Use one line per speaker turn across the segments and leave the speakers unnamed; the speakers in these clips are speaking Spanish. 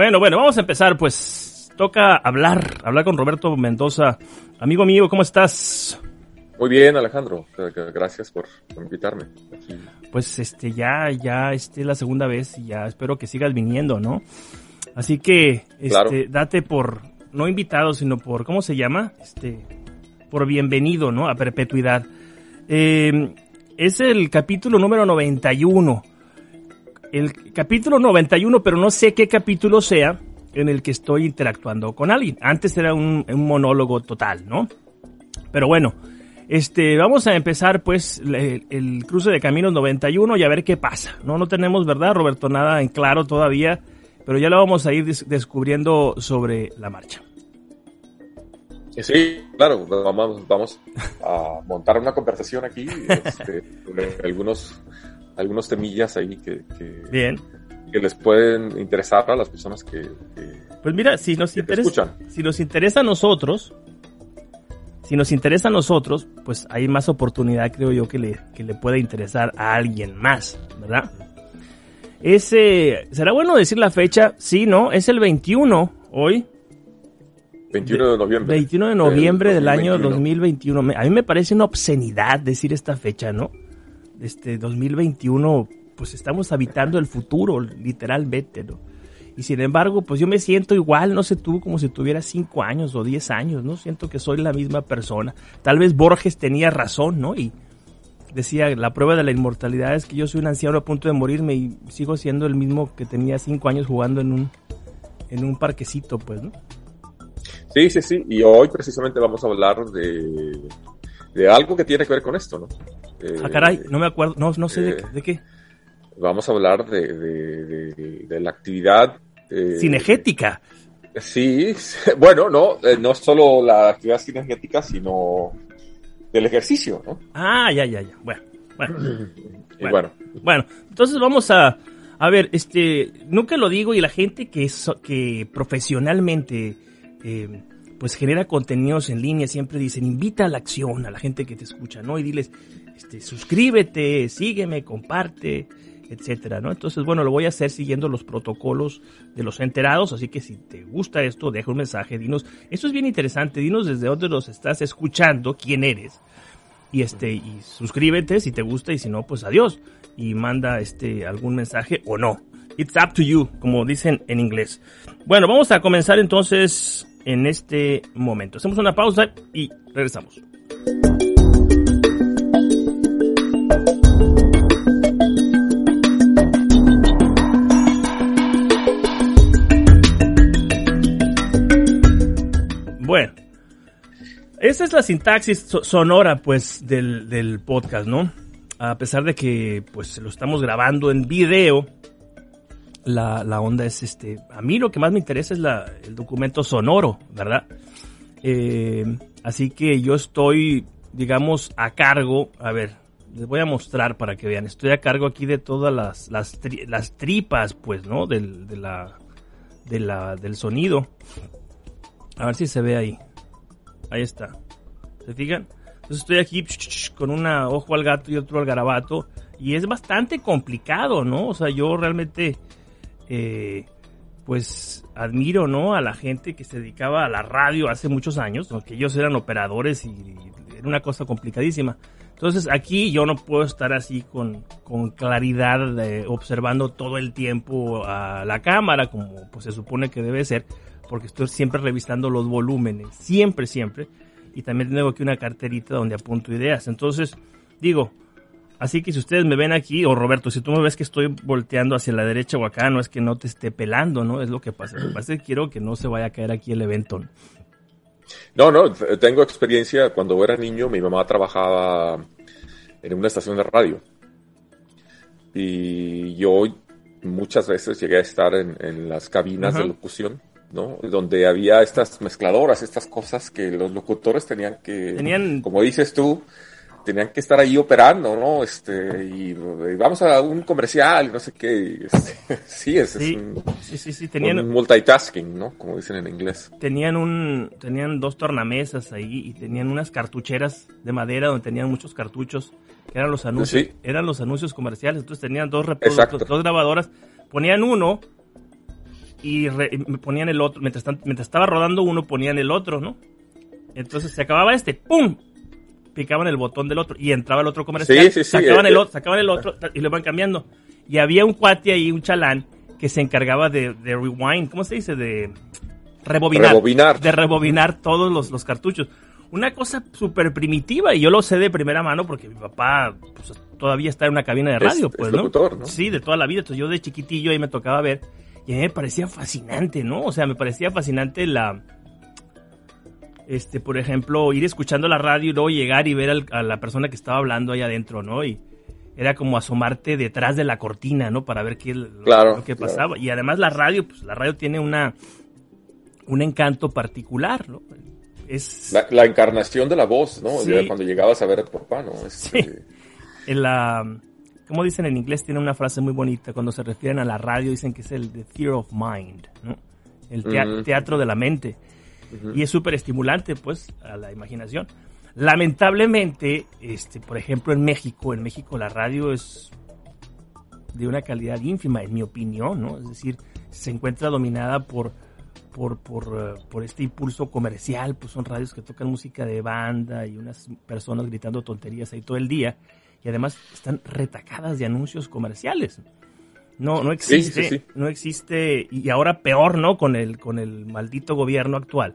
Bueno, bueno, vamos a empezar, pues toca hablar, hablar con Roberto Mendoza. Amigo mío, ¿cómo estás?
Muy bien, Alejandro. Gracias por, invitarme.
Pues este ya ya este la segunda vez y ya espero que sigas viniendo, ¿no? Así que este date por no invitado, sino por ¿cómo se llama? Este por bienvenido, ¿no? A perpetuidad. Eh, es el capítulo número 91 el capítulo 91, pero no sé qué capítulo sea en el que estoy interactuando con alguien. Antes era un, monólogo total, ¿no? Pero bueno, este, vamos a empezar pues el, cruce de caminos 91 y a ver qué pasa. No, no tenemos, ¿verdad, Roberto? Nada en claro todavía, pero ya lo vamos a ir descubriendo sobre la marcha.
Sí, claro, vamos, a montar una conversación aquí, este, algunos algunos temillas ahí que,
Bien.
que les pueden interesar a las personas que,
pues mira, si nos interesa, si nos interesa a nosotros, si nos interesa a nosotros, pues hay más oportunidad, creo yo, que le, que le pueda interesar a alguien más, ¿verdad? Ese, ¿será bueno decir la fecha? Sí, ¿no? Es el 21 hoy.
21 de noviembre.
21 de noviembre del, del año 2021. A mí me parece una obscenidad decir esta fecha, ¿no? Este 2021, pues estamos habitando el futuro, literalmente, ¿no? Y sin embargo, pues yo me siento igual, no sé tú, como si tuviera 5 años o 10 años, ¿no? Siento que soy la misma persona. Tal vez Borges tenía razón, ¿no? Y decía, la prueba de la inmortalidad es que yo soy un anciano a punto de morirme y sigo siendo el mismo que tenía 5 años jugando en un, en un parquecito, pues, ¿no?
Sí, sí, sí. Y hoy precisamente vamos a hablar de, de algo que tiene que ver con esto, ¿no?
Ah, caray, no me acuerdo, no, no sé de, eh, qué.
Vamos a hablar de, de, la actividad...
Eh, cinegética.
Sí, bueno, no, eh, no solo la actividad cinegética, sino del ejercicio, ¿no?
Ah, ya, ya, ya. Bueno, bueno. bueno, bueno. entonces vamos a, a ver, este, nunca lo digo y la gente que, que profesionalmente pues genera contenidos en línea siempre dicen invita a la acción a la gente que te escucha, ¿no? Y diles, este, suscríbete, sígueme, comparte, etcétera, ¿no? Entonces, bueno, lo voy a hacer siguiendo los protocolos de los enterados, así que si te gusta esto, deja un mensaje, dinos, esto es bien interesante, dinos desde dónde los estás escuchando, quién eres, y este, y suscríbete si te gusta, y si no, pues adiós, y manda este algún mensaje o no. It's up to you, como dicen en inglés. Bueno, vamos a comenzar entonces en este momento. Hacemos una pausa y regresamos. Bueno, esa es la sintaxis sonora, pues, del, podcast, ¿no? A pesar de que, pues, lo estamos grabando en video, la, onda es, este, a mí lo que más me interesa es el documento sonoro, ¿verdad? Eh, así que yo estoy, digamos, a cargo, a ver, les voy a mostrar para que vean, estoy a cargo aquí de todas las, las, tripas, pues, ¿no? Del, de la, del sonido. A ver si se ve ahí. Ahí está. ¿Se fijan? Entonces estoy aquí con una ojo al gato y otro al garabato. Y es bastante complicado, ¿no? O sea, yo realmente, eh, pues, admiro, ¿no? A la gente que se dedicaba a la radio hace muchos años, que ellos eran operadores y, era una cosa complicadísima. Entonces aquí yo no puedo estar así con, con claridad observando todo el tiempo a la cámara como pues se supone que debe ser porque estoy siempre revisando los volúmenes, siempre, siempre. Y también tengo aquí una carterita donde apunto ideas. Entonces, digo, así que si ustedes me ven aquí, o Roberto, si tú me ves que estoy volteando hacia la derecha o acá, no es que no te esté pelando, ¿no? Es lo que pasa. Lo que pasa es que quiero que no se vaya a caer aquí el evento.
No, no, tengo experiencia. Cuando era niño, mi mamá trabajaba en una estación de radio. Y yo muchas veces llegué a estar en, las cabinas de locución ¿no? Donde había estas mezcladoras, estas cosas que los locutores tenían que,
tenían...
como dices tú, tenían que estar ahí operando, ¿no? Este, y, vamos a un comercial, no sé qué. Este, sí, es,
sí,
un,
sí, sí, sí, tenían
un multitasking, ¿no? Como dicen en inglés.
Tenían un, tenían dos tornamesas ahí y tenían unas cartucheras de madera donde tenían muchos cartuchos, que eran los anuncios, eran los anuncios comerciales, entonces tenían dos, dos grabadoras, ponían uno y me ponían el otro. Mientras, mientras estaba rodando uno, ponían el otro, ¿no? Entonces se acababa este, ¡pum! Picaban el botón del otro y entraba el otro comercial. Sí, sí, sí, sacaban, el, otro, sacaban el otro y lo iban cambiando. Y había un cuate ahí, un chalán, que se encargaba de, de rewind, ¿cómo se dice? De rebobinar. De rebobinar todos los, los cartuchos. Una cosa súper primitiva, y yo lo sé de primera mano porque mi papá pues, todavía está en una cabina de radio, pues, ¿no? Sí, de toda la vida. Entonces yo de chiquitillo ahí me tocaba ver, y a mí me parecía fascinante, ¿no? O sea, me parecía fascinante la. Este, por ejemplo, ir escuchando la radio y luego llegar y ver a la persona que estaba hablando ahí adentro, ¿no? Y era como asomarte detrás de la cortina, ¿no? Para ver qué lo, lo que pasaba. Y además la radio, pues la radio tiene una un encanto particular, ¿no?
Es... La, encarnación de la voz, ¿no? Cuando llegabas a ver a tu papá, ¿no?
Sí. En la, como dicen en inglés, tiene una frase muy bonita. Cuando se refieren a la radio, dicen que es el the theater of mind, ¿no? El teatro de la mente. Y es súper estimulante, pues, a la imaginación. Lamentablemente, este, por ejemplo, en México, en México la radio es de una calidad ínfima, en mi opinión, ¿no? Es decir, se encuentra dominada por por, por, eh, por, este impulso comercial, pues son radios que tocan música de banda y unas personas gritando tonterías ahí todo el día y además están retacadas de anuncios comerciales. No, no existe, no existe y ahora peor, ¿no? Con el con el maldito gobierno actual.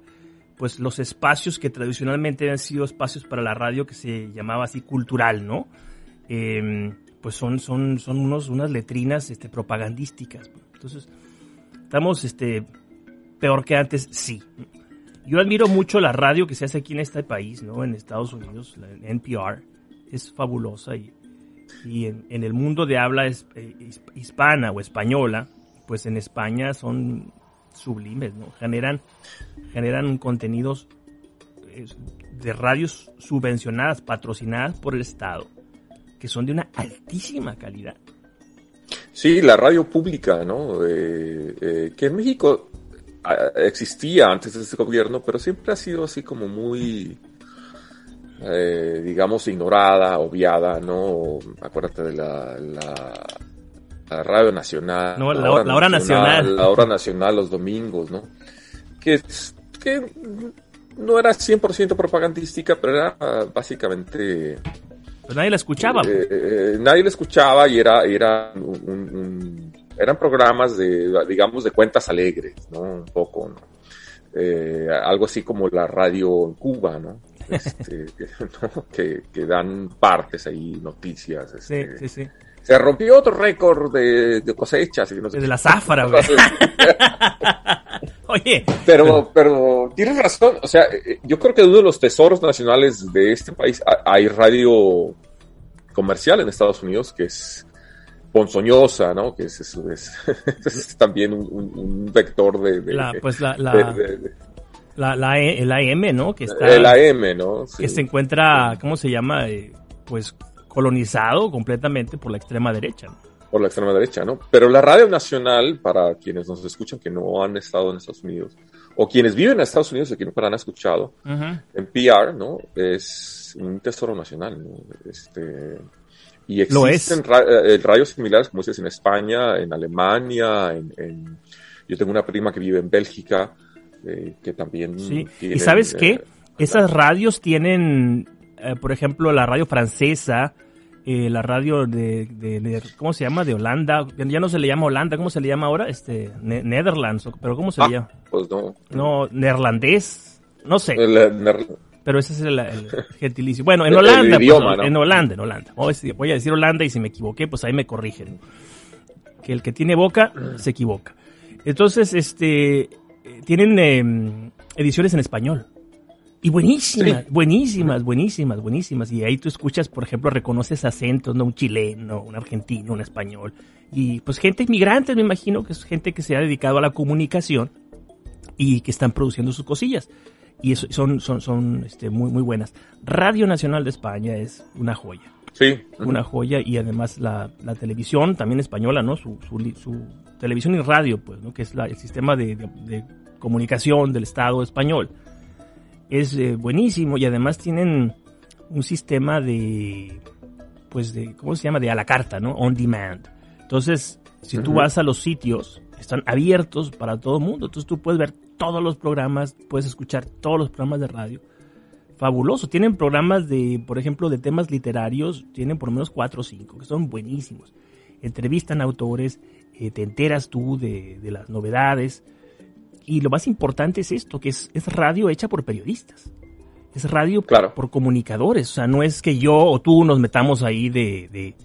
Pues los espacios que tradicionalmente han sido espacios para la radio que se llamaba así cultural, ¿no? Em, pues son son son unos unas letrinas este propagandísticas. Entonces, estamos este peor que antes, sí. Yo admiro mucho la radio que se hace aquí en este país, ¿no? En Estados Unidos, la NPR. Es fabulosa y, y en, el mundo de habla eh, hispana o española, pues en España son sublimes, ¿no? Generan, generan contenidos de radios subvencionadas, patrocinadas por el Estado, que son de una altísima calidad.
Sí, la radio pública, ¿no? Eh, eh, que en México existía antes de este gobierno, pero siempre ha sido así como muy, eh, digamos, ignorada, obviada, ¿no? Acuérdate de la, la, Radio Nacional.
No, la, hora, nacional,
La hora nacional los domingos, ¿no? Que, que no era 100% propagandística, pero era básicamente...
Pues nadie la escuchaba.
Eh, eh, nadie la escuchaba y era, era un eran programas de, digamos, de cuentas alegres, ¿no? Un poco, ¿no? Eh, algo así como la radio en Cuba, ¿no? Este, que, dan partes ahí, noticias. Este. sí, sí, sí. Se rompió otro récord de, cosechas. Y no
de la zafra, güey.
Oye. Pero, pero tienes razón. O sea, eh, yo creo que uno de los tesoros nacionales de este país, hay radio comercial en Estados Unidos que es ponzoñosa, ¿no? Que es, es, también un, vector de,
la, pues la, la, la, el AM, ¿no? Que está,
el AM, ¿no?
Que se encuentra, ¿cómo se llama? Eh, pues colonizado completamente por la extrema derecha.
Por la extrema derecha, ¿no? Pero la radio nacional, para quienes nos escuchan que no han estado en Estados Unidos, o quienes viven en Estados Unidos y que nunca han escuchado, en PR, ¿no? Es un tesoro nacional, ¿no? Este, y existen eh, rayos similares, como dices, en España, en Alemania, en, yo tengo una prima que vive en Bélgica, eh, que también...
Sí, y sabes qué? Eh, Esas radios tienen, por ejemplo, la radio francesa, la radio de, ¿cómo se llama? De Holanda, ya no se le llama Holanda, ¿cómo se le llama ahora? Este, Netherlands, pero ¿cómo se le ah, llama?
Pues no.
No, neerlandés, no sé pero ese es el, gentilicio. Bueno, en Holanda, pues, en Holanda, en Holanda. Voy a decir Holanda y si me equivoqué, pues ahí me corrigen. Que el que tiene boca se equivoca. Entonces, este, tienen em, ediciones en español. Y buenísimas, buenísimas, buenísimas, buenísimas. Y ahí tú escuchas, por ejemplo, reconoces acentos, ¿no? Un chileno, un argentino, un español. Y pues gente inmigrante, me imagino que es gente que se ha dedicado a la comunicación y que están produciendo sus cosillas y son, son, son este, muy, muy buenas. Radio Nacional de España es una joya.
Sí.
Una joya y además la, la televisión también española, ¿no? Su, su, televisión y radio, pues, ¿no? Que es la, el sistema de, de, comunicación del Estado español. Es eh, buenísimo y además tienen un sistema de, pues, de, ¿cómo se llama? De a la carta, ¿no? On demand. Entonces, si tú vas a los sitios, están abiertos para todo el mundo. Entonces tú puedes ver todos los programas, puedes escuchar todos los programas de radio. Fabuloso. Tienen programas de, por ejemplo, de temas literarios, tienen por lo menos cuatro o cinco, que son buenísimos. Entrevistan autores, eh, te enteras tú de, las novedades. Y lo más importante es esto, que es, radio hecha por periodistas. Es radio por, comunicadores. O sea, no es que yo o tú nos metamos ahí de, de,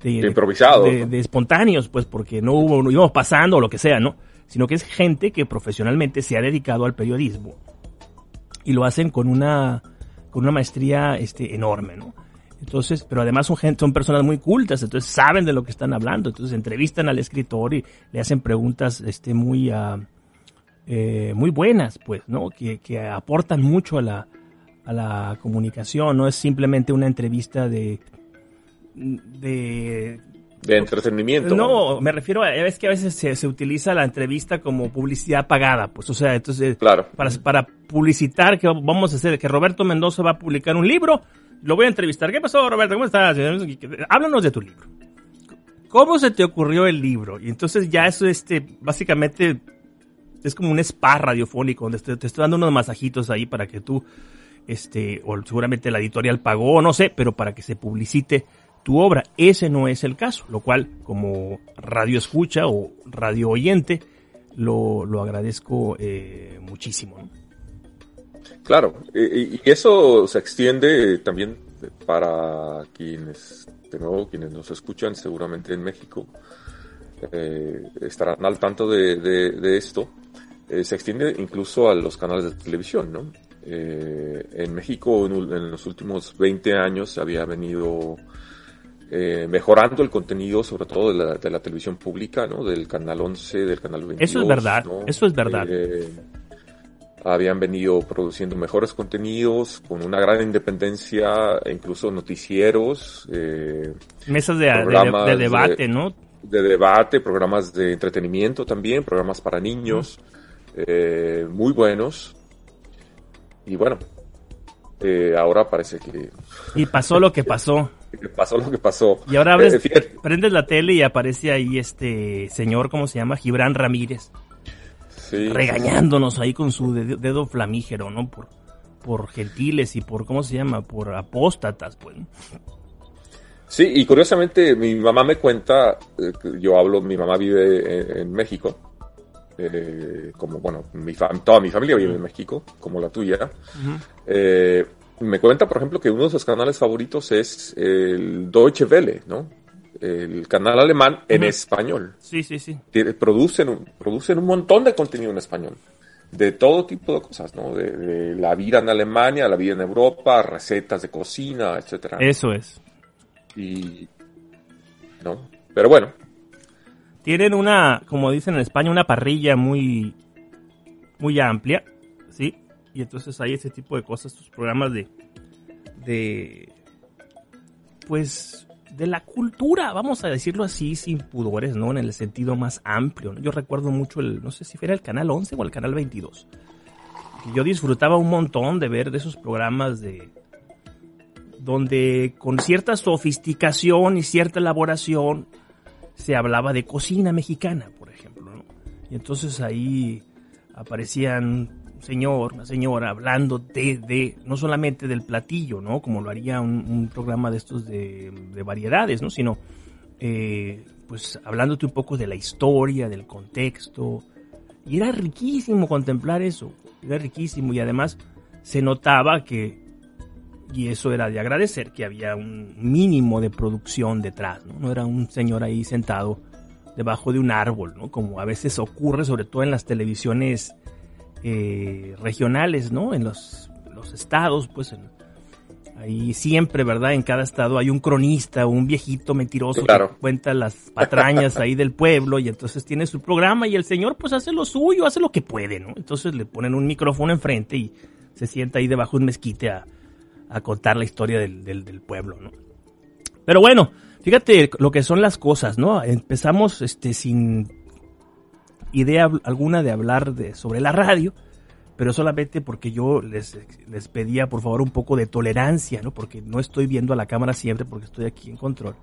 de, improvisado.
De, espontáneos, pues porque no hubo, no íbamos pasando o lo que sea, ¿no? Sino que es gente que profesionalmente se ha dedicado al periodismo y lo hacen con una, con una maestría este, enorme, ¿no? Entonces, pero además son, gente, son personas muy cultas, entonces saben de lo que están hablando, entonces entrevistan al escritor y le hacen preguntas este, muy, uh, eh, muy buenas, pues, ¿no? Que, que aportan mucho a la, a la comunicación, no es simplemente una entrevista de, de
de entretenimiento.
No, me refiero a, es que a veces se, se, utiliza la entrevista como publicidad pagada, pues, o sea, entonces,
claro.
para, para publicitar que vamos a hacer, que Roberto Mendoza va a publicar un libro, lo voy a entrevistar. ¿Qué pasó, Roberto? ¿Cómo estás? Háblanos de tu libro. ¿Cómo se te ocurrió el libro? Y entonces ya eso, este, básicamente, es como un spa radiofónico, donde te, te estoy dando unos masajitos ahí para que tú, este, o seguramente la editorial pagó, no sé, pero para que se publicite tu obra. Ese no es el caso, lo cual como radio escucha o radio oyente lo, lo agradezco eh, muchísimo.
Claro, y, eso se extiende también para quienes, de nuevo, quienes nos escuchan seguramente en México, eh, estarán al tanto de, esto. Eh, se extiende incluso a los canales de televisión, ¿no? en México en, en, los últimos 20 años había venido eh, mejorando el contenido, sobre todo de la, de la, televisión pública, ¿no? Del canal 11, del canal 22.
Eso es verdad, eso es verdad.
Eh, habían venido produciendo mejores contenidos, con una gran independencia, e incluso noticieros. Eh,
Mesas de, de, debate, ¿no?
De debate, programas de entretenimiento también, programas para niños, eh, muy buenos. Y bueno, ahora parece que...
Y pasó lo que pasó.
Pasó lo que pasó.
Y ahora abres, eh, prendes la tele y aparece ahí este señor, ¿cómo se llama? Gibran Ramírez. Sí, regañándonos ahí con su dedo, flamígero, ¿no? Por, por gentiles y por, ¿cómo se llama? Por apóstatas, pues.
Sí, y curiosamente mi mamá me cuenta, eh, yo hablo, mi mamá vive en, México, eh, como, bueno, mi toda mi familia vive en México, como la tuya. eh, me cuenta, por ejemplo, que uno de sus canales favoritos es el Deutsche Welle, ¿no? El canal alemán en español.
Sí, sí, sí.
Producen, producen un montón de contenido en español. De todo tipo de cosas, ¿no? De, la vida en Alemania, la vida en Europa, recetas de cocina, etcétera.
Eso es.
Y. ¿No? Pero bueno.
Tienen una, como dicen en España, una parrilla muy. muy amplia. Y entonces hay ese tipo de cosas, estos programas de, de, pues, de la cultura, vamos a decirlo así, sin pudores, ¿no? En el sentido más amplio. Yo recuerdo mucho el, no sé si era el canal 11 o el canal 22. yo disfrutaba un montón de ver de esos programas de, donde con cierta sofisticación y cierta elaboración se hablaba de cocina mexicana, por ejemplo, ¿no? Y entonces ahí aparecían señor, una señora hablando de, de, no solamente del platillo, ¿no? Como lo haría un, programa de estos de, variedades, ¿no? Sino, eh, pues hablándote un poco de la historia, del contexto. Y era riquísimo contemplar eso, era riquísimo y además se notaba que, y eso era de agradecer, que había un mínimo de producción detrás, ¿no? No era un señor ahí sentado debajo de un árbol, ¿no? Como a veces ocurre, sobre todo en las televisiones eh, regionales, ¿no? En los, los estados, pues ahí siempre, ¿verdad? En cada estado hay un cronista un viejito mentiroso que cuenta las patrañas ahí del pueblo y entonces tiene su programa y el señor pues hace lo suyo, hace lo que puede, ¿no? Entonces le ponen un micrófono enfrente y se sienta ahí debajo de un mezquite a, a contar la historia del, del, del, pueblo, ¿no? Pero bueno, fíjate lo que son las cosas, ¿no? Empezamos este sin idea alguna de hablar de, sobre la radio, pero solamente porque yo les, les pedía por favor un poco de tolerancia, ¿no? Porque no estoy viendo a la cámara siempre porque estoy aquí en control.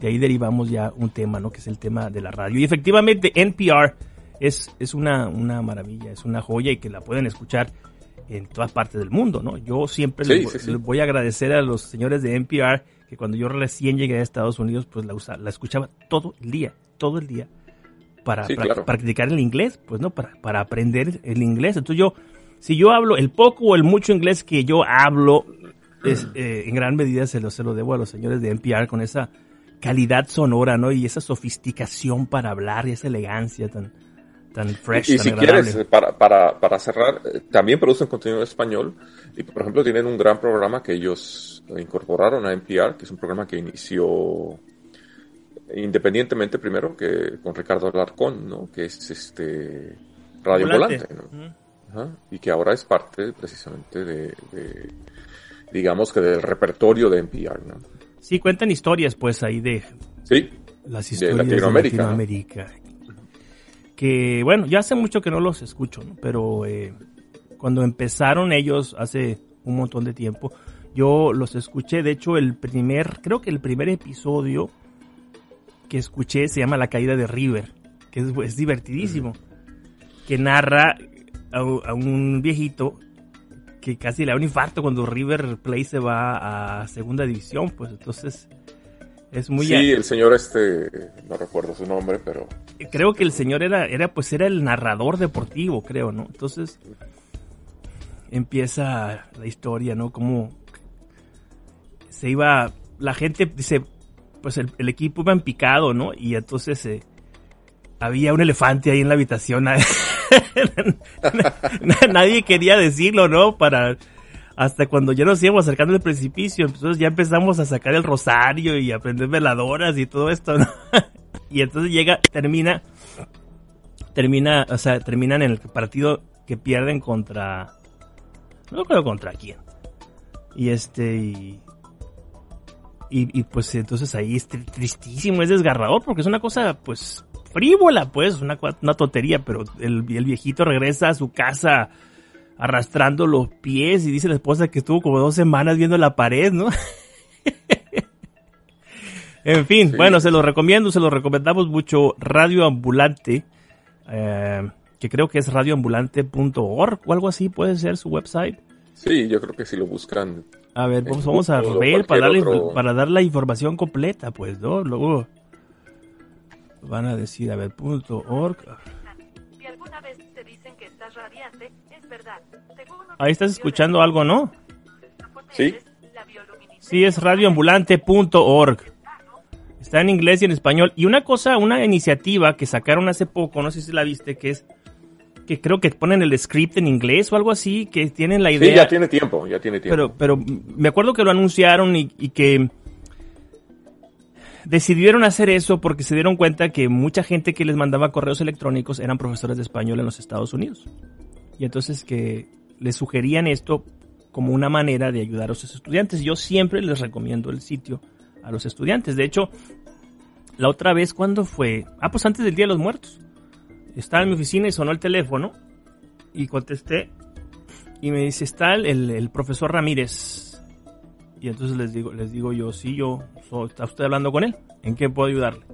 de ahí derivamos ya un tema, ¿no? Que es el tema de la radio. Y efectivamente, NPR es, es una, una maravilla, es una joya y que la pueden escuchar en todas partes del mundo, ¿no? Yo siempre les, voy a agradecer a los señores de NPR que cuando yo recién llegué a Estados Unidos, pues la, la escuchaba todo el día, todo el día, para, practicar el inglés, pues, ¿no? Para, para aprender el inglés. Entonces yo, si yo hablo el poco o el mucho inglés que yo hablo, es, eh, en gran medida se lo, se lo debo a los señores de NPR con esa calidad sonora, ¿no? Y esa sofisticación para hablar y esa elegancia tan, tan fresh.
Y, si quieres, para, para, para cerrar, eh, también producen contenido en español. Y por ejemplo, tienen un gran programa que ellos incorporaron a NPR, que es un programa que inició independientemente primero que con Ricardo Alarcón, ¿no? Que es este Radio Volante, ¿no? Y que ahora es parte precisamente de, digamos que del repertorio de NPR, ¿no?
Sí, cuentan historias, pues, ahí de...
Sí.
Las historias de Latinoamérica. Que, bueno, ya hace mucho que no los escucho, ¿no? Pero eh, cuando empezaron ellos hace un montón de tiempo, yo los escuché. De hecho, el primer, creo que el primer episodio que escuché se llama La caída de River, que es, divertidísimo. Que narra a, a un viejito que casi le da un infarto cuando River Plate se va a segunda división, pues entonces es muy...
Sí, el señor este, no recuerdo su nombre, pero...
Creo que el señor era, era pues era el narrador deportivo, creo, ¿no? Entonces empieza la historia, ¿no? Como se iba, la gente dice, pues el, equipo iba en picado, ¿no? Y entonces eh, había un elefante ahí en la habitación. Nadie quería decirlo, ¿no? Para hasta cuando ya nos íbamos acercando al precipicio, entonces ya empezamos a sacar el rosario y a prender veladoras y todo esto, ¿no? y entonces llega, termina, termina, o sea, terminan en el partido que pierden contra, no creo contra quién. Y este, y, y, pues entonces ahí es tristísimo, es desgarrador porque es una cosa, pues, frívola, pues, una, una tontería, pero el, el viejito regresa a su casa arrastrando los pies y dice la esposa que estuvo como dos semanas viendo la pared, ¿no? en fin, bueno, se lo recomiendo, se lo recomendamos mucho. Radio Ambulante, eh, que creo que es radioambulante.org o algo así, puede ser su website.
Sí, yo creo que si lo buscan.
A ver, vamos, vamos a ver para darle, para dar la información completa, pues, ¿no? Luego van a decir, a ver, punto org. Ahí estás escuchando algo, ¿no?
Sí.
Sí, es radioambulante.org. Está en inglés y en español. Y una cosa, una iniciativa que sacaron hace poco, no sé si la viste, que es que creo que ponen el script en inglés o algo así, que tienen la idea.
Sí, ya tiene tiempo, ya tiene tiempo.
Pero, pero me acuerdo que lo anunciaron y, y que decidieron hacer eso porque se dieron cuenta que mucha gente que les mandaba correos electrónicos eran profesores de español en los Estados Unidos. Y entonces que les sugerían esto como una manera de ayudar a sus estudiantes. Yo siempre les recomiendo el sitio a los estudiantes. De hecho, la otra vez, ¿cuándo fue? Ah, pues antes del Día de los Muertos. Estaba en mi oficina y sonó el teléfono y contesté y me dice, está el, el profesor Ramírez y entonces les digo, les digo yo, sí, yo, ¿está usted hablando con él? ¿En qué puedo ayudarle?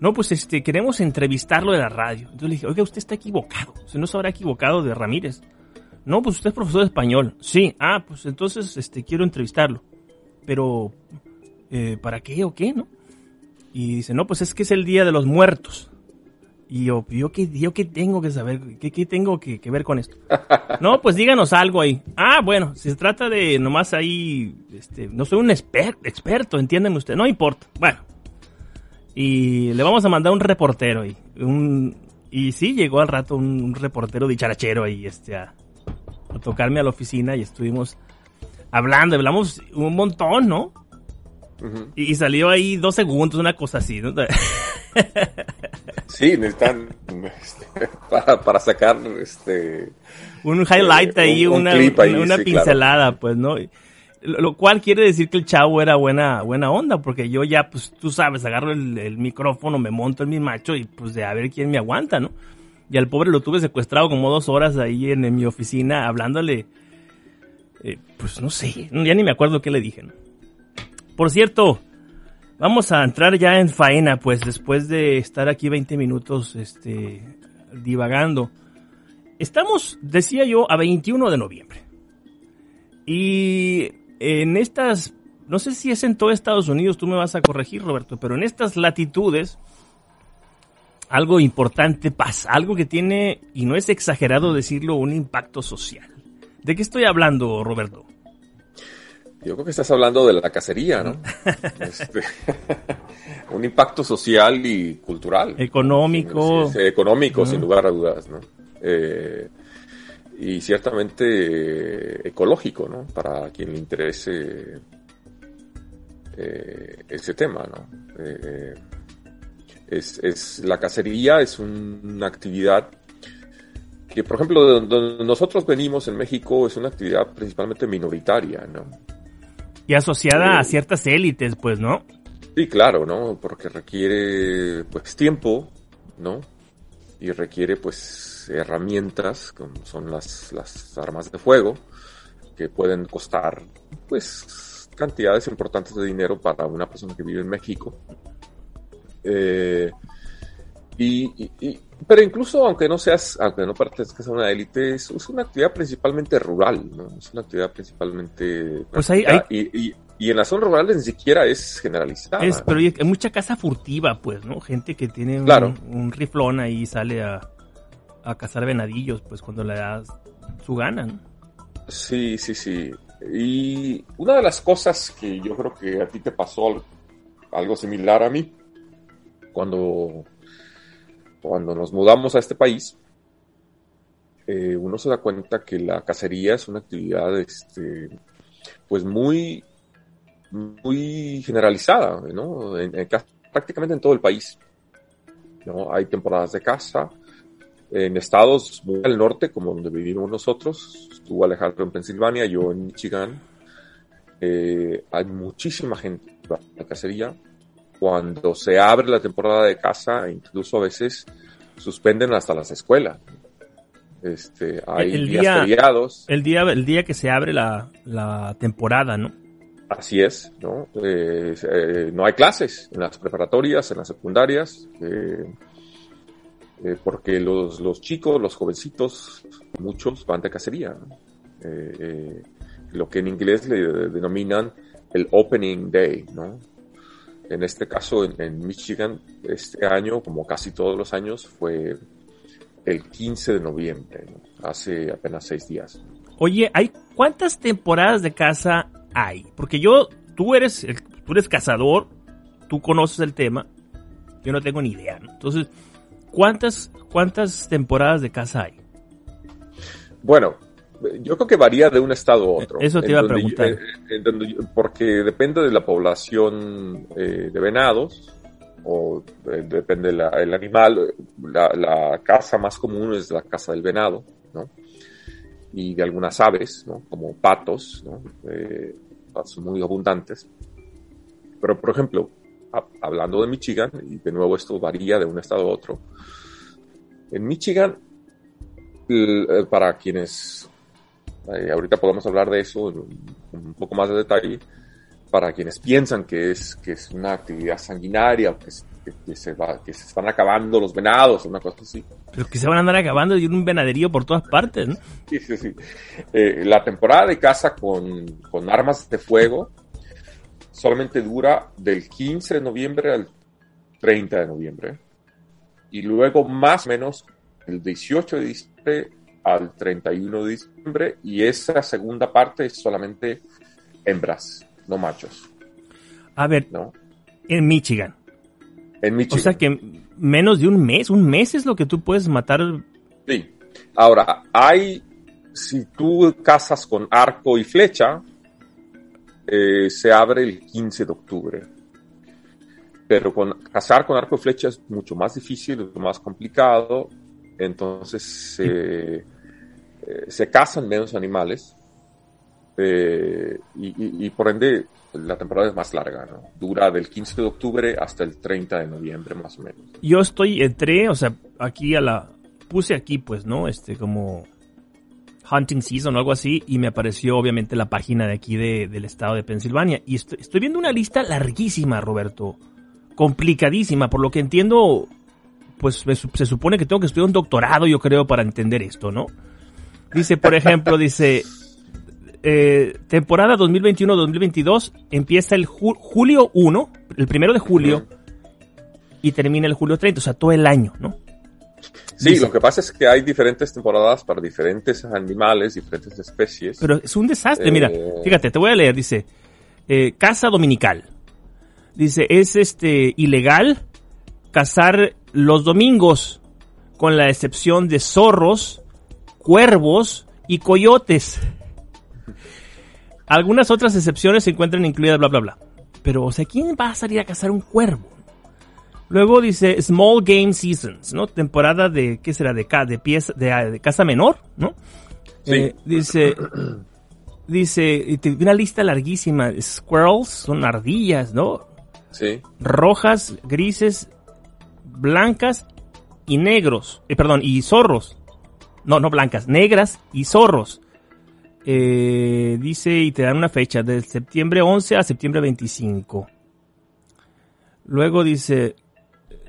No, pues este, queremos entrevistarlo de la radio. Entonces le dije, oiga, usted está equivocado. Se no se habrá equivocado de Ramírez. No, pues usted es profesor de español. Sí, ah, pues entonces este, quiero entrevistarlo. Pero, eh, ¿para qué o qué, no? Y dice, no, pues es que es el Día de los Muertos. Y yo, ¿yo qué, yo qué tengo que saber? ¿Qué, qué tengo que, ver con esto? no, pues díganos algo ahí. Ah, bueno, si se trata de nomás ahí, este, no soy un experto, entiéndeme usted, no importa. Bueno, y le vamos a mandar un reportero ahí. Un, y sí, llegó al rato un, reportero dicharachero ahí, este, a, tocarme a la oficina y estuvimos hablando, hablamos un montón, ¿no? y, salió ahí dos segundos, una cosa así, ¿no?
Sí, necesitan este, para, sacar este
un highlight ahí, una, una, pincelada, pues, ¿no? Lo cual quiere decir que el chavo era buena, buena onda, porque yo ya, pues, tú sabes, agarro el, micrófono, me monto en mi macho y pues de a ver quién me aguanta, ¿no? Y al pobre lo tuve secuestrado como dos horas ahí en, mi oficina hablándole, eh, pues no sé, ya ni me acuerdo qué le dije, ¿no? Por cierto, Vamos a entrar ya en faena, pues después de estar aquí 20 minutos este, divagando. Estamos, decía yo, a 21 de noviembre. Y en estas, no sé si es en todo Estados Unidos, tú me vas a corregir, Roberto, pero en estas latitudes, algo importante pasa, algo que tiene, y no es exagerado decirlo, un impacto social. ¿De qué estoy hablando, Roberto?
Yo creo que estás hablando de la cacería, ¿no? Este, un impacto social y cultural.
Económico.
económico, sin lugar a dudas, ¿no? Eh, y ciertamente eh, ecológico, ¿no? Para quien le interese eh, ese tema, ¿no? es, la cacería es una actividad que, por ejemplo, donde nosotros venimos en México es una actividad principalmente minoritaria, ¿no?
Y asociada a ciertas élites, pues, ¿no?
Sí, claro, ¿no? Porque requiere, pues, tiempo, ¿no? Y requiere, pues, herramientas, como son las, las armas de fuego, que pueden costar, pues, cantidades importantes de dinero para una persona que vive en México. Eh, y, pero incluso aunque no seas, aunque no pertenezcas a una élite, es, una actividad principalmente rural, ¿no? Es una actividad principalmente...
Pues hay,
Y, y, en las zonas rurales ni siquiera es generalizada.
Es, pero hay mucha casa furtiva, pues, ¿no? Gente que tiene un, riflón ahí y sale a, a, cazar venadillos, pues, cuando le das su gana, ¿no?
Sí, sí, sí. Y una de las cosas que yo creo que a ti te pasó algo similar a mí, cuando cuando nos mudamos a este país, eh, uno se da cuenta que la cacería es una actividad, este, pues muy, muy generalizada, ¿no? prácticamente en todo el país. ¿no? Hay temporadas de caza. En estados muy al norte, como donde vivimos nosotros, estuvo Alejandro en Pensilvania, yo en Michigan, eh, hay muchísima gente en la cacería cuando se abre la temporada de caza, incluso a veces suspenden hasta las escuelas. Este, hay
el días feriados. El día, el día que se abre la, temporada, ¿no?
Así es, ¿no? Eh, eh, no hay clases en las preparatorias, en las secundarias, eh, porque los, los, chicos, los jovencitos, muchos van de cacería. lo que en inglés le denominan el opening day, ¿no? En este caso, en, Michigan, este año, como casi todos los años, fue el 15 de noviembre, hace apenas seis días.
Oye, ¿hay cuántas temporadas de caza hay? Porque yo, tú eres, tú eres cazador, tú conoces el tema, yo no tengo ni idea. Entonces, ¿cuántas, ¿cuántas temporadas de caza hay?
Bueno, yo creo que varía de un estado a otro.
Eso te iba a preguntar.
porque depende de la población eh, de venados, o eh, depende del animal. La, la, caza más común es la caza del venado, ¿no? Y de algunas aves, ¿no? Como patos, ¿no? Eh, son muy abundantes. Pero, por ejemplo, hablando de Michigan, y de nuevo esto varía de un estado a otro, en Michigan, para quienes eh, ahorita podemos hablar de eso un poco más de detalle. Para quienes piensan que es, que es una actividad sanguinaria, que, que, se va, que se están acabando los venados, una cosa así.
Pero que se van a andar acabando y un venaderío por todas partes, ¿no?
Sí, sí, sí. Eh, la temporada de caza con, con armas de fuego solamente dura del 15 de noviembre al 30 de noviembre. Y luego, más o menos, el 18 de diciembre al 31 de diciembre y esa segunda parte es solamente hembras, no machos.
A ver, ¿no? en Michigan.
En Michigan.
O sea que menos de un mes, un mes es lo que tú puedes matar.
Sí. Ahora, hay, si tú cazas con arco y flecha, eh, se abre el 15 de octubre. Pero con cazar con arco y flecha es mucho más difícil, más complicado. Entonces, eh, eh, se cazan menos animales eh, y, por ende la temporada es más larga, ¿no? Dura del 15 de octubre hasta el 30 de noviembre más o menos.
Yo estoy, entré, o sea, aquí a la, puse aquí pues, ¿no? Este, como hunting season o algo así y me apareció obviamente la página de aquí del estado de Pensilvania. Y estoy, viendo una lista larguísima, Roberto. Complicadísima. Por lo que entiendo, pues se supone que tengo que estudiar un doctorado, yo creo, para entender esto, ¿no? Dice, por ejemplo, dice, eh, temporada 2021-2022 empieza el julio 1, el primero de julio, y termina el julio 30, o sea, todo el año, ¿no?
Sí, lo que pasa es que hay diferentes temporadas para diferentes animales, diferentes especies.
Pero es un desastre, mira, eh, fíjate, te voy a leer, dice, eh, caza dominical. Dice, es este ilegal cazar los domingos, con la excepción de zorros, cuervos y coyotes. Algunas otras excepciones se encuentran incluidas, bla, bla, bla. Pero, o sea, ¿quién va a salir a cazar un cuervo? Luego dice Small Game Seasons, ¿no? Temporada de, ¿qué será? De, de, pieza, de, casa menor, ¿no?
Sí.
Eh, dice, dice, una lista larguísima. Squirrels son ardillas, ¿no?
Sí.
Rojas, grises, blancas y negros. Eh, perdón, y zorros. No, no blancas, negras y zorros. Eh, dice y te dan una fecha, de septiembre 11 a septiembre 25. Luego dice,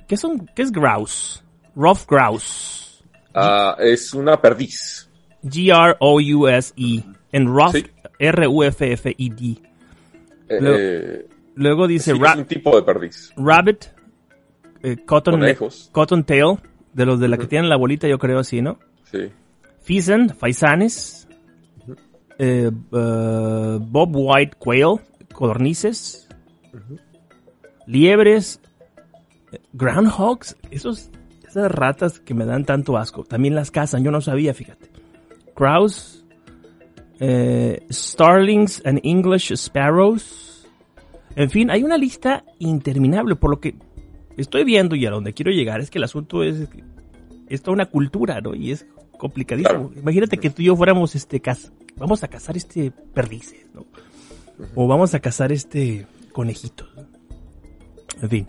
¿Qué, son, qué es grouse? Rough grouse.
Ah, es una perdiz.
G-R-O-U-S-E. En rough, R-U-F-F-E-D.
Eh,
luego, dice...
Sí, es un tipo de perdiz.
Rabbit. Eh, cotton, cotton tail. De los de la que tienen la bolita, yo creo así, ¿no?
Sí.
Pheasant, faisanes. Eh, Bob White quail, codornices. Liebres, groundhogs, esos, esas ratas que me dan tanto asco, también las cazan, yo no sabía, fíjate. Crows, eh, starlings and English sparrows. En fin, hay una lista interminable, por lo que estoy viendo y a donde quiero llegar es que el asunto es, es toda una cultura, ¿no? Y es complicadísimo. Imagínate que tú y yo fuéramos, este, vamos a cazar este perdices, ¿no? O vamos a cazar este conejito. En fin.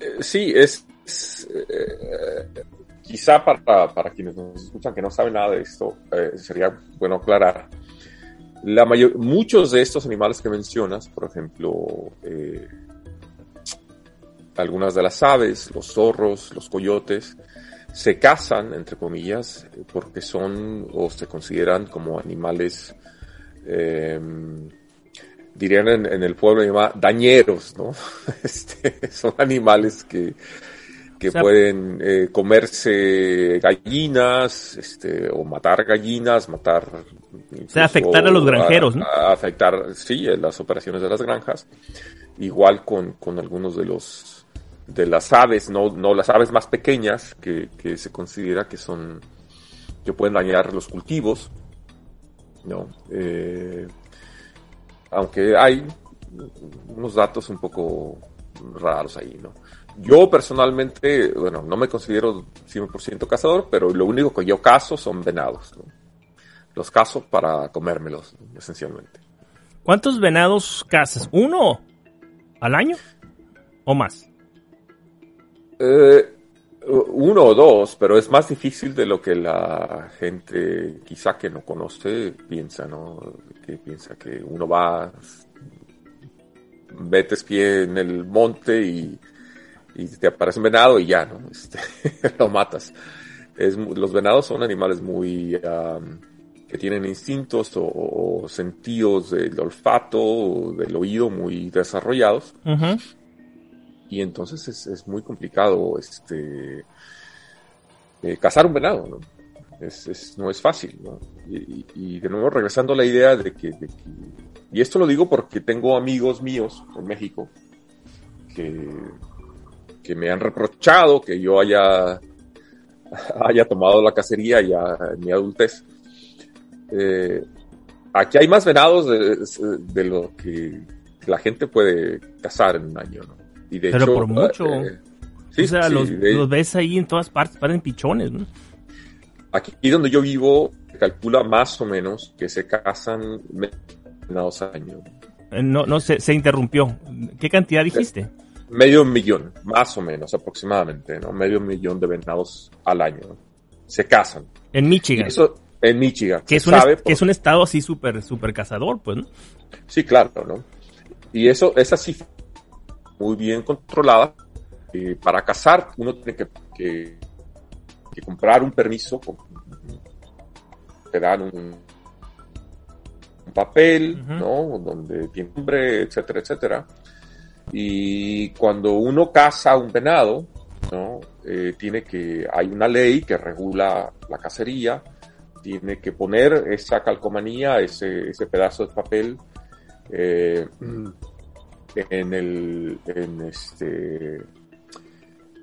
Eh, sí, es, eh, quizá para, para, quienes nos escuchan que no saben nada de esto, eh, sería bueno aclarar. La mayor, muchos de estos animales que mencionas, por ejemplo, algunas de las aves, los zorros, los coyotes, se cazan, entre comillas, porque son o se consideran como animales dirían en, el pueblo llama dañeros, ¿no? Este, son animales que, que pueden eh, comerse gallinas, este, o matar gallinas, matar...
O sea, afectar a los granjeros, ¿no?
afectar, sí, las operaciones de las granjas. Igual con, con algunos de los de las aves, no, no las aves más pequeñas que, que se considera que son que pueden dañar los cultivos, ¿no? Eh, aunque hay unos datos un poco raros ahí, ¿no? Yo personalmente, bueno, no me considero 100% cazador, pero lo único que yo cazo son venados. ¿no? Los cazo para comérmelos, esencialmente.
¿Cuántos venados cazas? ¿Uno al año o más?
Eh, uno o dos, pero es más difícil de lo que la gente quizá que no conoce piensa, ¿no? Que piensa que uno va, metes pie en el monte y, te aparece un venado y ya, ¿no? Este, lo matas. Es, los venados son animales muy... que tienen instintos o, sentidos del olfato, del oído muy desarrollados y entonces es, es muy complicado este eh, cazar un venado, ¿no? Es, no es fácil, ¿no? Y, de nuevo regresando a la idea de que, de que, y esto lo digo porque tengo amigos míos en México que, que me han reprochado que yo haya, haya tomado la cacería ya en mi adultez. Eh, aquí hay más venados de, de, lo que la gente puede cazar en un año, ¿no?
Pero por mucho. Eh, o sea, los, ves ahí en todas partes, parecen pichones, ¿no?
Aquí donde yo vivo, calcula más o menos que se casan dos años.
Eh, no, no, se, se interrumpió. ¿Qué cantidad dijiste?
Medio millón, más o menos, aproximadamente, ¿no? Medio millón de venados al año. se casan.
En Michigan.
eso, en Michigan.
Que, es un, que es un estado así súper super cazador, pues, ¿no?
Sí, claro, ¿no? Y eso es así muy bien controlada. Eh, para cazar uno tiene que, que, comprar un permiso, te dan un, papel, ¿no? Donde tiene nombre, etcétera, etcétera. Y cuando uno caza un venado, ¿no? Eh, tiene que, hay una ley que regula la cacería, tiene que poner esa calcomanía, ese, ese pedazo de papel, eh, en el, en este,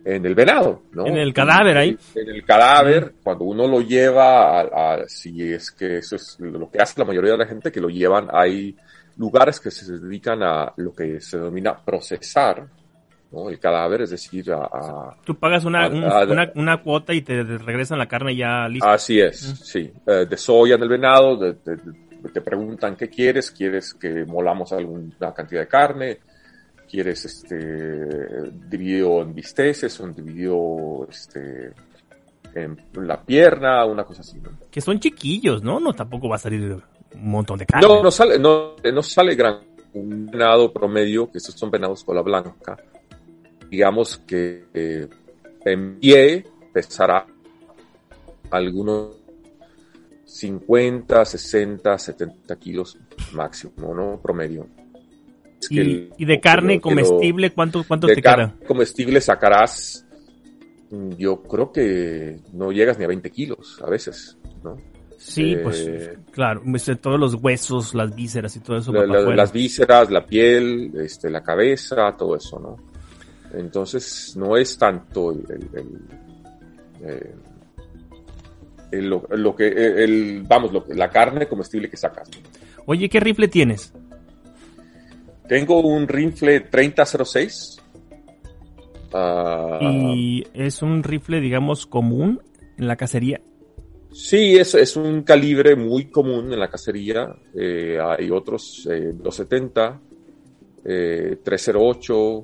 en el venado, ¿no?
En el cadáver ahí.
En el cadáver, cuando uno lo lleva a, si es que eso es lo que hace la mayoría de la gente, que lo llevan, hay lugares que se dedican a lo que se denomina procesar, ¿no? El cadáver, es decir, a...
Tú pagas una, una, cuota y te regresan la carne ya lista.
Así es, sí. Eh, desollan el venado, te preguntan qué quieres, quieres que molamos alguna cantidad de carne, quieres este dividido en bisteces o dividido este en la pierna, una cosa así.
Que son chiquillos, ¿no? No tampoco va a salir un montón de carne.
No, no sale, no, no sale gran un venado promedio, que estos son venados cola blanca. Digamos que eh, en pie pesará algunos 50, 60, 70 kilos máximo, ¿no? Promedio.
y, de carne comestible, ¿cuánto, cuánto te carne
comestible sacarás, mm, yo creo que no llegas ni a 20 kilos a veces, ¿no?
Sí, eh, pues claro, este, todos los huesos, las vísceras y todo eso.
las vísceras, la piel, este, la cabeza, todo eso, ¿no? Entonces no es tanto el, eh, lo, que, el, vamos, lo, la carne comestible que sacas.
Oye, ¿qué rifle tienes?
Tengo un rifle 3006.
Ah, ¿Y es un rifle, digamos, común en la cacería?
Sí, es, es un calibre muy común en la cacería. Eh, hay otros eh, 270, eh, 308,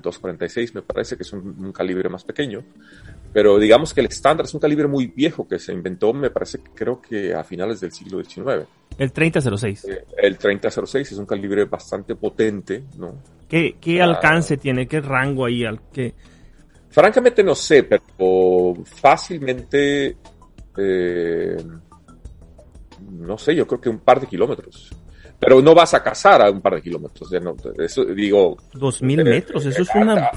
246, me parece que es un, calibre más pequeño. Pero digamos que el estándar es un calibre muy viejo que se inventó, me parece, creo que a finales del siglo XIX.
El 3006.
Eh, el 3006 es un calibre bastante potente, ¿no?
¿Qué, qué ah. alcance tiene? ¿Qué rango ahí? Al, qué...
Francamente no sé, pero fácilmente, eh, no sé, yo creo que un par de kilómetros. Pero no vas a cazar a un par de kilómetros. No, eso digo.
Dos mil eh, metros, eso es una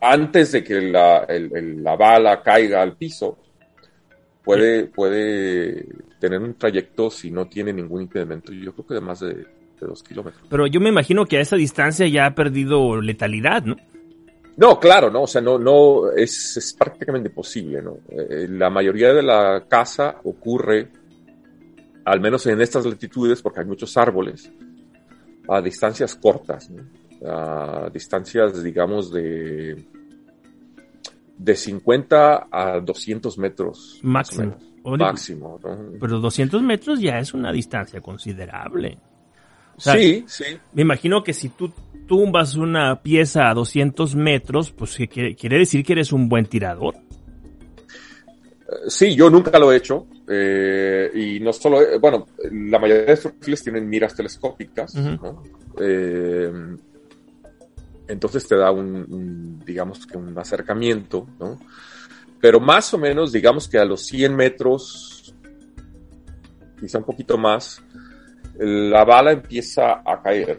antes de que la, la bala caiga al piso, puede, puede tener un trayecto si no tiene ningún impedimento, yo creo que de más de, dos kilómetros.
Pero yo me imagino que a esa distancia ya ha perdido letalidad, ¿no?
No, claro, no, o sea, no, no, es, es prácticamente imposible, ¿no? Eh, la mayoría de la caza ocurre, al menos en estas latitudes, porque hay muchos árboles, a distancias cortas, ¿no? a distancias, digamos, de, de 50 a 200 metros.
Máximo.
máximo.
Pero 200 metros ya es una distancia considerable.
sí, sí.
Me imagino que si tú tumbas una pieza a 200 metros, pues quiere decir que eres un buen tirador.
Eh, sí, yo nunca lo he hecho. Eh, y no solo, eh, bueno, la mayoría de estos rifles tienen miras telescópicas. ¿no? entonces te da un, digamos que un acercamiento, ¿no? Pero más o menos, digamos que a los 100 metros, quizá un poquito más, la bala empieza a caer.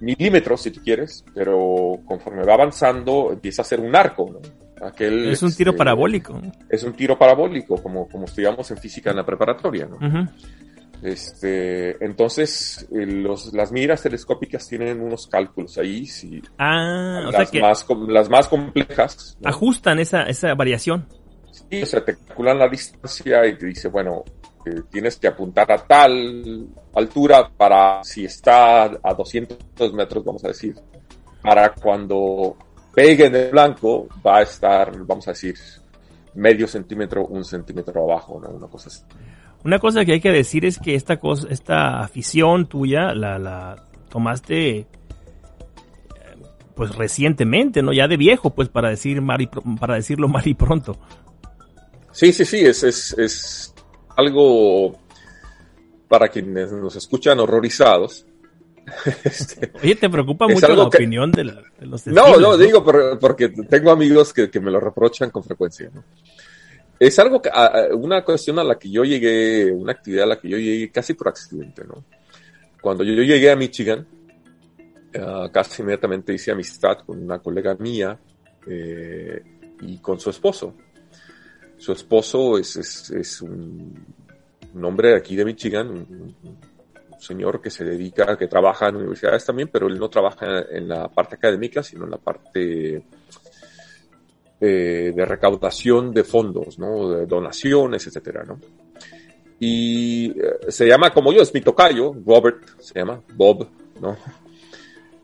Milímetros, si tú quieres, pero conforme va avanzando, empieza a ser un arco, ¿no?
Aquel, es un tiro este, parabólico.
Es un tiro parabólico, como, como estudiamos en física en la preparatoria, ¿no? Este, entonces, eh, los, las miras telescópicas tienen unos cálculos ahí. Si
ah,
las, más, las más complejas.
Ajustan esa, esa variación.
Sí, o sea, te calculan la distancia y te dice, bueno, eh, tienes que apuntar a tal altura para, si está a 200 metros, vamos a decir, para cuando pegue en el blanco, va a estar, vamos a decir, medio centímetro, un centímetro abajo, ¿no? Una cosa así.
Una cosa que hay que decir es que esta cosa, esta afición tuya la, la tomaste eh, pues recientemente, ¿no? Ya de viejo, pues para decir mal para decirlo mal y pronto.
Sí, sí, sí, es, es, es algo para quienes nos escuchan horrorizados.
este, Oye, ¿te preocupa mucho la opinión de, los
No, no, digo porque tengo amigos que, me lo reprochan con frecuencia. Es algo, que, una cuestión a la que yo llegué, una actividad a la que yo llegué casi por accidente, ¿no? Cuando yo, llegué a Michigan, ah, casi inmediatamente hice amistad con una colega mía eh, y con su esposo. Su esposo es, es, un, hombre de aquí de Michigan, un, señor que se dedica, que trabaja en universidades también, pero él no trabaja en la parte académica, sino en la parte eh, de recaudación de fondos, ¿no? De donaciones, etcétera, ¿no? Y eh, se llama como yo, es mi tocayo, Robert, se llama, Bob, ¿no?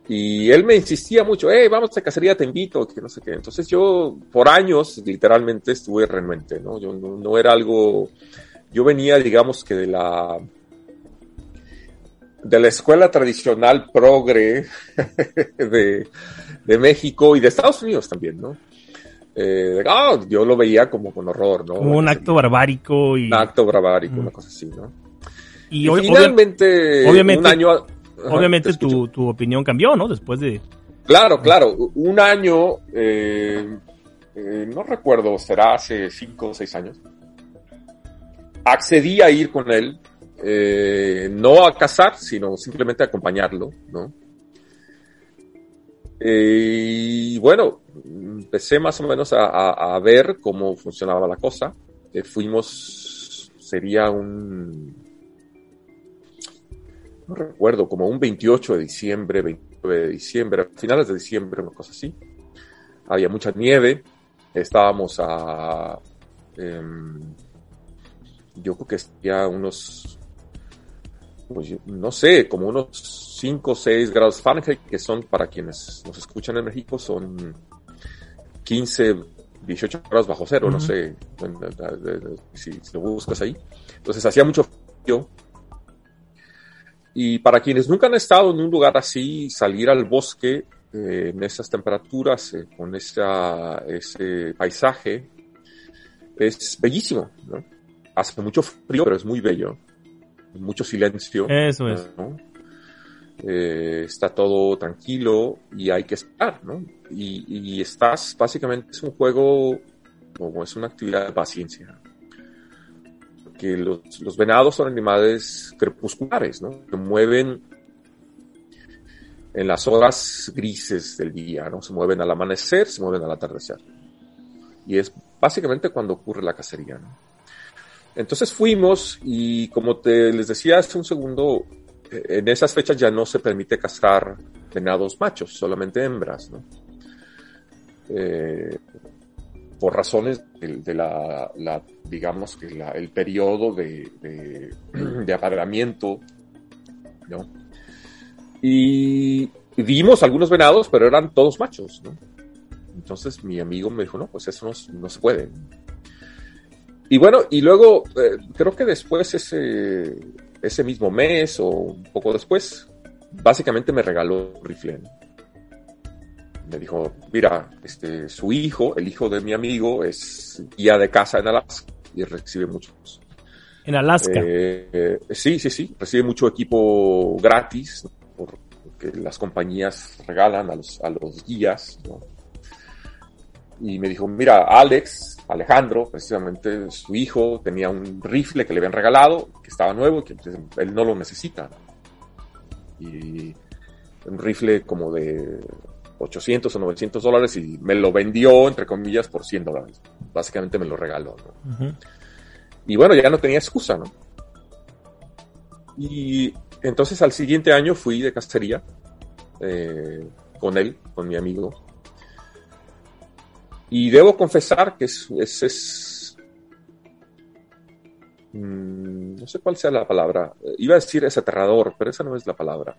Y él me insistía mucho, hey, vamos a cacería, te invito, que no sé qué. Entonces yo, por años, literalmente estuve renuente, ¿no? Yo no, era algo, yo venía, digamos que de la, de la escuela tradicional progre de, de México y de Estados Unidos también, ¿no? Eh, ah, yo lo veía como con horror, ¿no?
Como un acto barbárico y...
Un acto barbárico, una cosa así, ¿no? Y, finalmente,
obviamente, un año... obviamente tu, tu, opinión cambió, ¿no? Después de...
Claro, claro. Un año, eh, eh, no recuerdo, será hace cinco o seis años. Accedí a ir con él, no a casar, sino simplemente a acompañarlo, ¿no? y bueno, empecé más o menos a, ver cómo funcionaba la cosa. Eh, fuimos, sería un, no recuerdo, como un 28 de diciembre, 29 de diciembre, finales de diciembre, una cosa así. Había mucha nieve, estábamos a, em, yo creo que sería unos, pues, no sé, como unos 5 o 6 grados Fahrenheit, que son para quienes nos escuchan en México, son 15, 18 grados bajo cero, no sé si, lo buscas ahí. Entonces hacía mucho frío. Y para quienes nunca han estado en un lugar así, salir al bosque eh, en esas temperaturas, eh, con esa, ese paisaje, es bellísimo. Hace mucho frío, pero es muy bello. Mucho silencio.
Eso es.
Eh, está todo tranquilo y hay que esperar, ¿no? Y, estás, básicamente es un juego, como es una actividad de paciencia. Que los, venados son animales crepusculares, ¿no? Que mueven en las horas grises del día, ¿no? Se mueven al amanecer, se mueven al atardecer. Y es básicamente cuando ocurre la cacería, ¿no? Entonces fuimos y como te les decía hace un segundo, en esas fechas ya no se permite cazar venados machos, solamente hembras, ¿no? Eh, por razones de, la, digamos que el periodo de, de, ¿no? Y vimos algunos venados, pero eran todos machos, ¿no? Entonces mi amigo me dijo, no, pues eso no, se puede. Y bueno, y luego eh, creo que después ese, ese mismo mes o un poco después, básicamente me regaló un rifle. Me dijo, mira, este, su hijo, el hijo de mi amigo, es guía de casa en Alaska y recibe muchos.
En Alaska.
Eh, sí, sí, sí, recibe mucho equipo gratis, porque las compañías regalan a los, a los guías. Y me dijo, mira, Alex, Alejandro, precisamente su hijo, tenía un rifle que le habían regalado, que estaba nuevo y que pues, él no lo necesita. Y un rifle como de 800 o 900 dólares y me lo vendió, entre comillas, por 100 dólares. Básicamente me lo regaló. Y bueno, ya no tenía excusa, ¿no? Y entonces al siguiente año fui de cacería eh, con él, con mi amigo, y debo confesar que es, es, mm, no sé cuál sea la palabra. Iba a decir es aterrador, pero esa no es la palabra.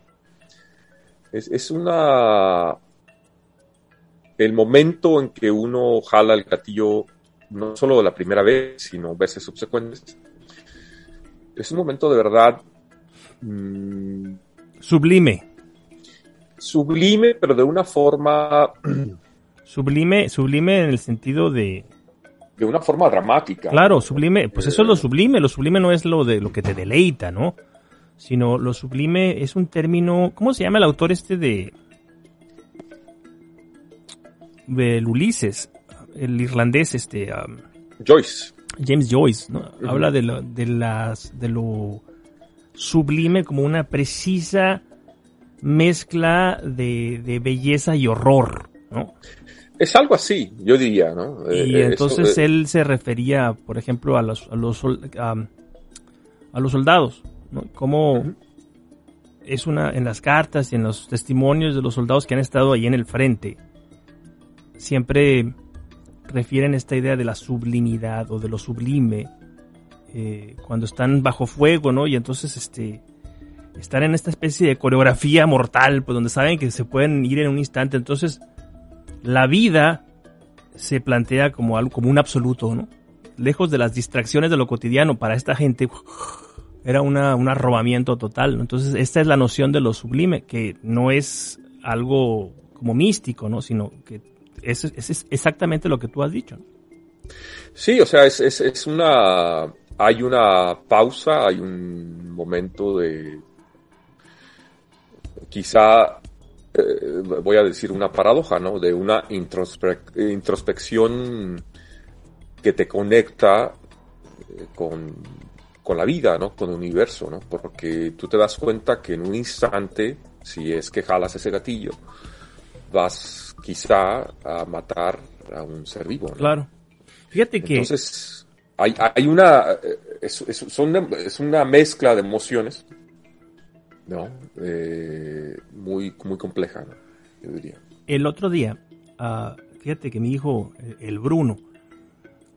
Es, es una... El momento en que uno jala el gatillo, no solo la primera vez, sino veces subsecuentes, es un momento de verdad...
Mm, sublime.
Sublime, pero de una forma
Sublime, sublime en el sentido de,
de una forma dramática.
Claro, sublime, pues eso es lo sublime, lo sublime no es lo de lo que te deleita, ¿no? Sino lo sublime es un término, ¿cómo se llama el autor este de del Ulises, el irlandés este um,
Joyce.
James Joyce, ¿no? Habla de lo, de las de lo sublime como una precisa mezcla de, de belleza y horror, ¿no?
Es algo así, yo diría, ¿no?
Y eh, entonces eh, él se refería, por ejemplo, a los, a los, a, los soldados, ¿no? Como es una, en las cartas y en los testimonios de los soldados que han estado ahí en el frente, siempre refieren esta idea de la sublimidad o de lo sublime, eh, cuando están bajo fuego, ¿no? Y entonces, este, están en esta especie de coreografía mortal, pues donde saben que se pueden ir en un instante, entonces la vida se plantea como algo, como un absoluto, ¿no? Lejos de las distracciones de lo cotidiano, para esta gente era una, un arrobamiento total. Entonces, esta es la noción de lo sublime, que no es algo como místico, ¿no? Sino que es, es exactamente lo que tú has dicho.
Sí, o sea, es, es, es una. Hay una pausa, hay un momento de. Quizá eh, voy a decir una paradoja, ¿no? De una introspección que te conecta eh, con, con, la vida, ¿no? Con el universo, ¿no? Porque tú te das cuenta que en un instante, si es que jalas ese gatillo, vas quizá a matar a un ser vivo, ¿no?
Claro. Fíjate que...
Entonces, hay, hay una... Eh, es, es una mezcla de emociones ¿no? Eh, muy, muy compleja, yo diría.
El otro día, uh, fíjate que mi hijo, el Bruno,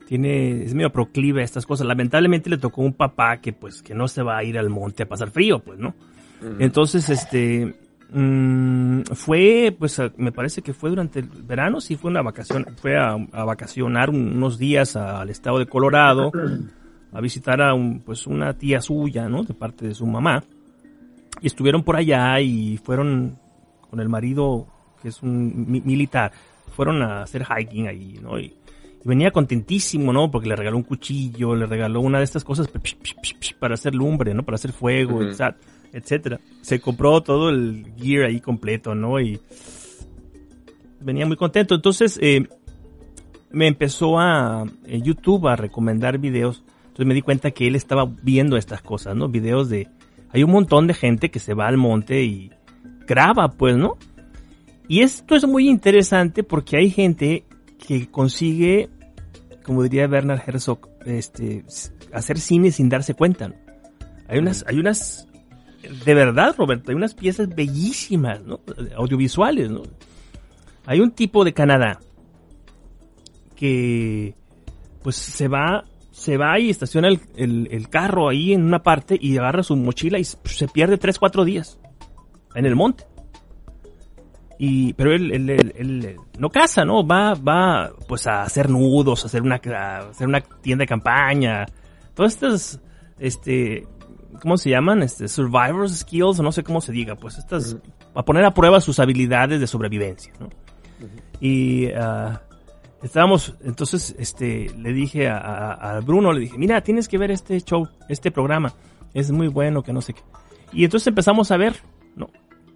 tiene, es medio proclive a estas cosas. Lamentablemente le tocó un papá que pues que no se va a ir al monte a pasar frío, pues, ¿no? Entonces, este, mm, fue, pues me parece que fue durante el verano, sí fue una vacación, fue a, vacacionar unos días al estado de Colorado, a visitar a un, pues una tía suya, ¿no? De parte de su mamá. Y estuvieron por allá y fueron con el marido, que es un militar, fueron a hacer hiking ahí, ¿no? Y, venía contentísimo, ¿no? Porque le regaló un cuchillo, le regaló una de estas cosas para hacer lumbre, ¿no? Para hacer fuego, etcétera. Se compró todo el gear ahí completo, ¿no? Y venía muy contento. Entonces, eh, me empezó a en YouTube a recomendar videos. Entonces me di cuenta que él estaba viendo estas cosas, ¿no? Videos de hay un montón de gente que se va al monte y graba, pues, ¿no? Y esto es muy interesante porque hay gente que consigue, como diría Bernard Herzog, este, hacer cine sin darse cuenta. Hay unas, hay unas, de verdad, Roberto, hay unas piezas bellísimas, ¿no? Audiovisuales, ¿no? Hay un tipo de Canadá que, pues, se va se va y estaciona el, carro ahí en una parte y agarra su mochila y se pierde 3, 4 días en el monte. Y, pero él, no caza, ¿no? Va, va pues a hacer nudos, a hacer una, hacer una tienda de campaña. Todas estas, este, ¿cómo se llaman? Este, survivors skills, no sé cómo se diga, pues estas, a poner a prueba sus habilidades de sobrevivencia, ¿no? Y, uh, estábamos, entonces, este, le dije a, Bruno, le dije, mira, tienes que ver este show, este programa, es muy bueno, que no sé qué. Y entonces empezamos a ver, ¿no?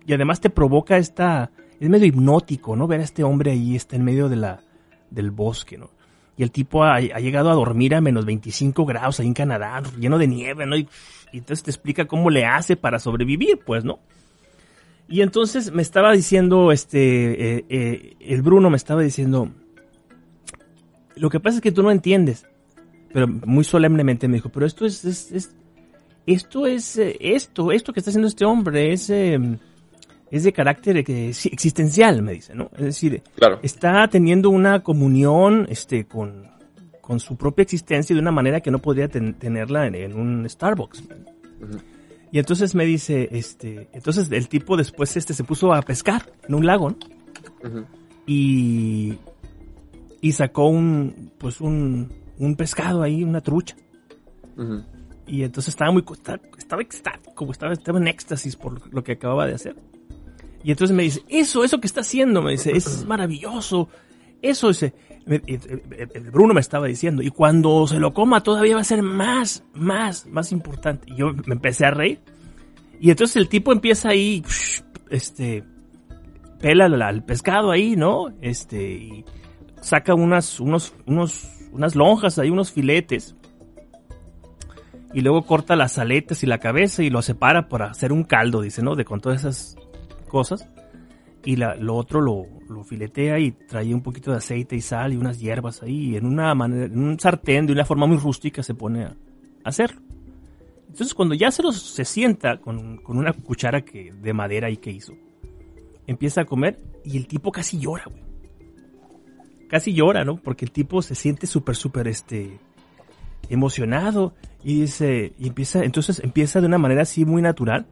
Y además te provoca esta, es medio hipnótico, ¿no? Ver a este hombre ahí, está en medio de la, del bosque, ¿no? Y el tipo ha, llegado a dormir a menos 25 grados ahí en Canadá, lleno de nieve, ¿no? Y, entonces te explica cómo le hace para sobrevivir, pues, ¿no? Y entonces me estaba diciendo, este, eh, eh, el Bruno me estaba diciendo, lo que pasa es que tú no entiendes. Pero muy solemnemente me dijo, pero esto es, esto es, eh, esto, esto que está haciendo este hombre es, em, es de carácter existencial, me dice, ¿no? Es decir, está teniendo una comunión, este, con, con su propia existencia de una manera que no podría tenerla en, un Starbucks. Y entonces me dice, este, entonces el tipo después este se puso a pescar en un lago, ¿no? Y y sacó un, pues un, un pescado ahí, una trucha. Y entonces estaba muy, estaba, estaba extático, estaba, estaba en éxtasis por lo que acababa de hacer. Y entonces me dice, eso, eso que está haciendo, me dice, es maravilloso. Eso es, Bruno me estaba diciendo, y cuando se lo coma todavía va a ser más, más, más importante. Y yo me empecé a reír. Y entonces el tipo empieza ahí, este, pela al pescado ahí, ¿no? Este, y saca unas, unos, unos, unas lonjas ahí, unos filetes. Y luego corta las aletas y la cabeza y lo separa para hacer un caldo, dice, ¿no? De con todas esas cosas. Y la, lo otro lo, lo filetea y trae un poquito de aceite y sal y unas hierbas ahí. Y en una manera, en un sartén de una forma muy rústica se pone a hacerlo. Entonces cuando ya se, los, se sienta con, con una cuchara que, de madera y que hizo, empieza a comer y el tipo casi llora, güey. Casi llora, ¿no? Porque el tipo se siente súper, súper, este, emocionado y dice, y empieza, entonces empieza de una manera así muy natural.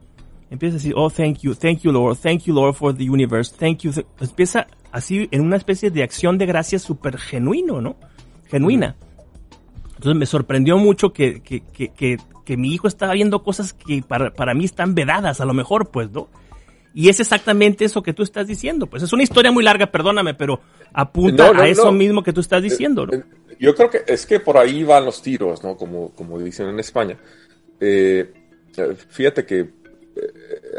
Empieza a decir, oh, thank you, thank you, Lord, thank you, Lord, for the universe, thank you. Empieza así en una especie de acción de gracias súper genuino, ¿no? Genuina. Entonces me sorprendió mucho que, que, que, que, mi hijo estaba viendo cosas que para, para mí están vedadas, a lo mejor, pues, ¿no? Y es exactamente eso que tú estás diciendo. Pues es una historia muy larga, perdóname, pero apunta a eso mismo que tú estás diciendo. ¿no?
Eh, yo creo que es que por ahí van los tiros, ¿no? Como, como dicen en España. Eh, fíjate que eh,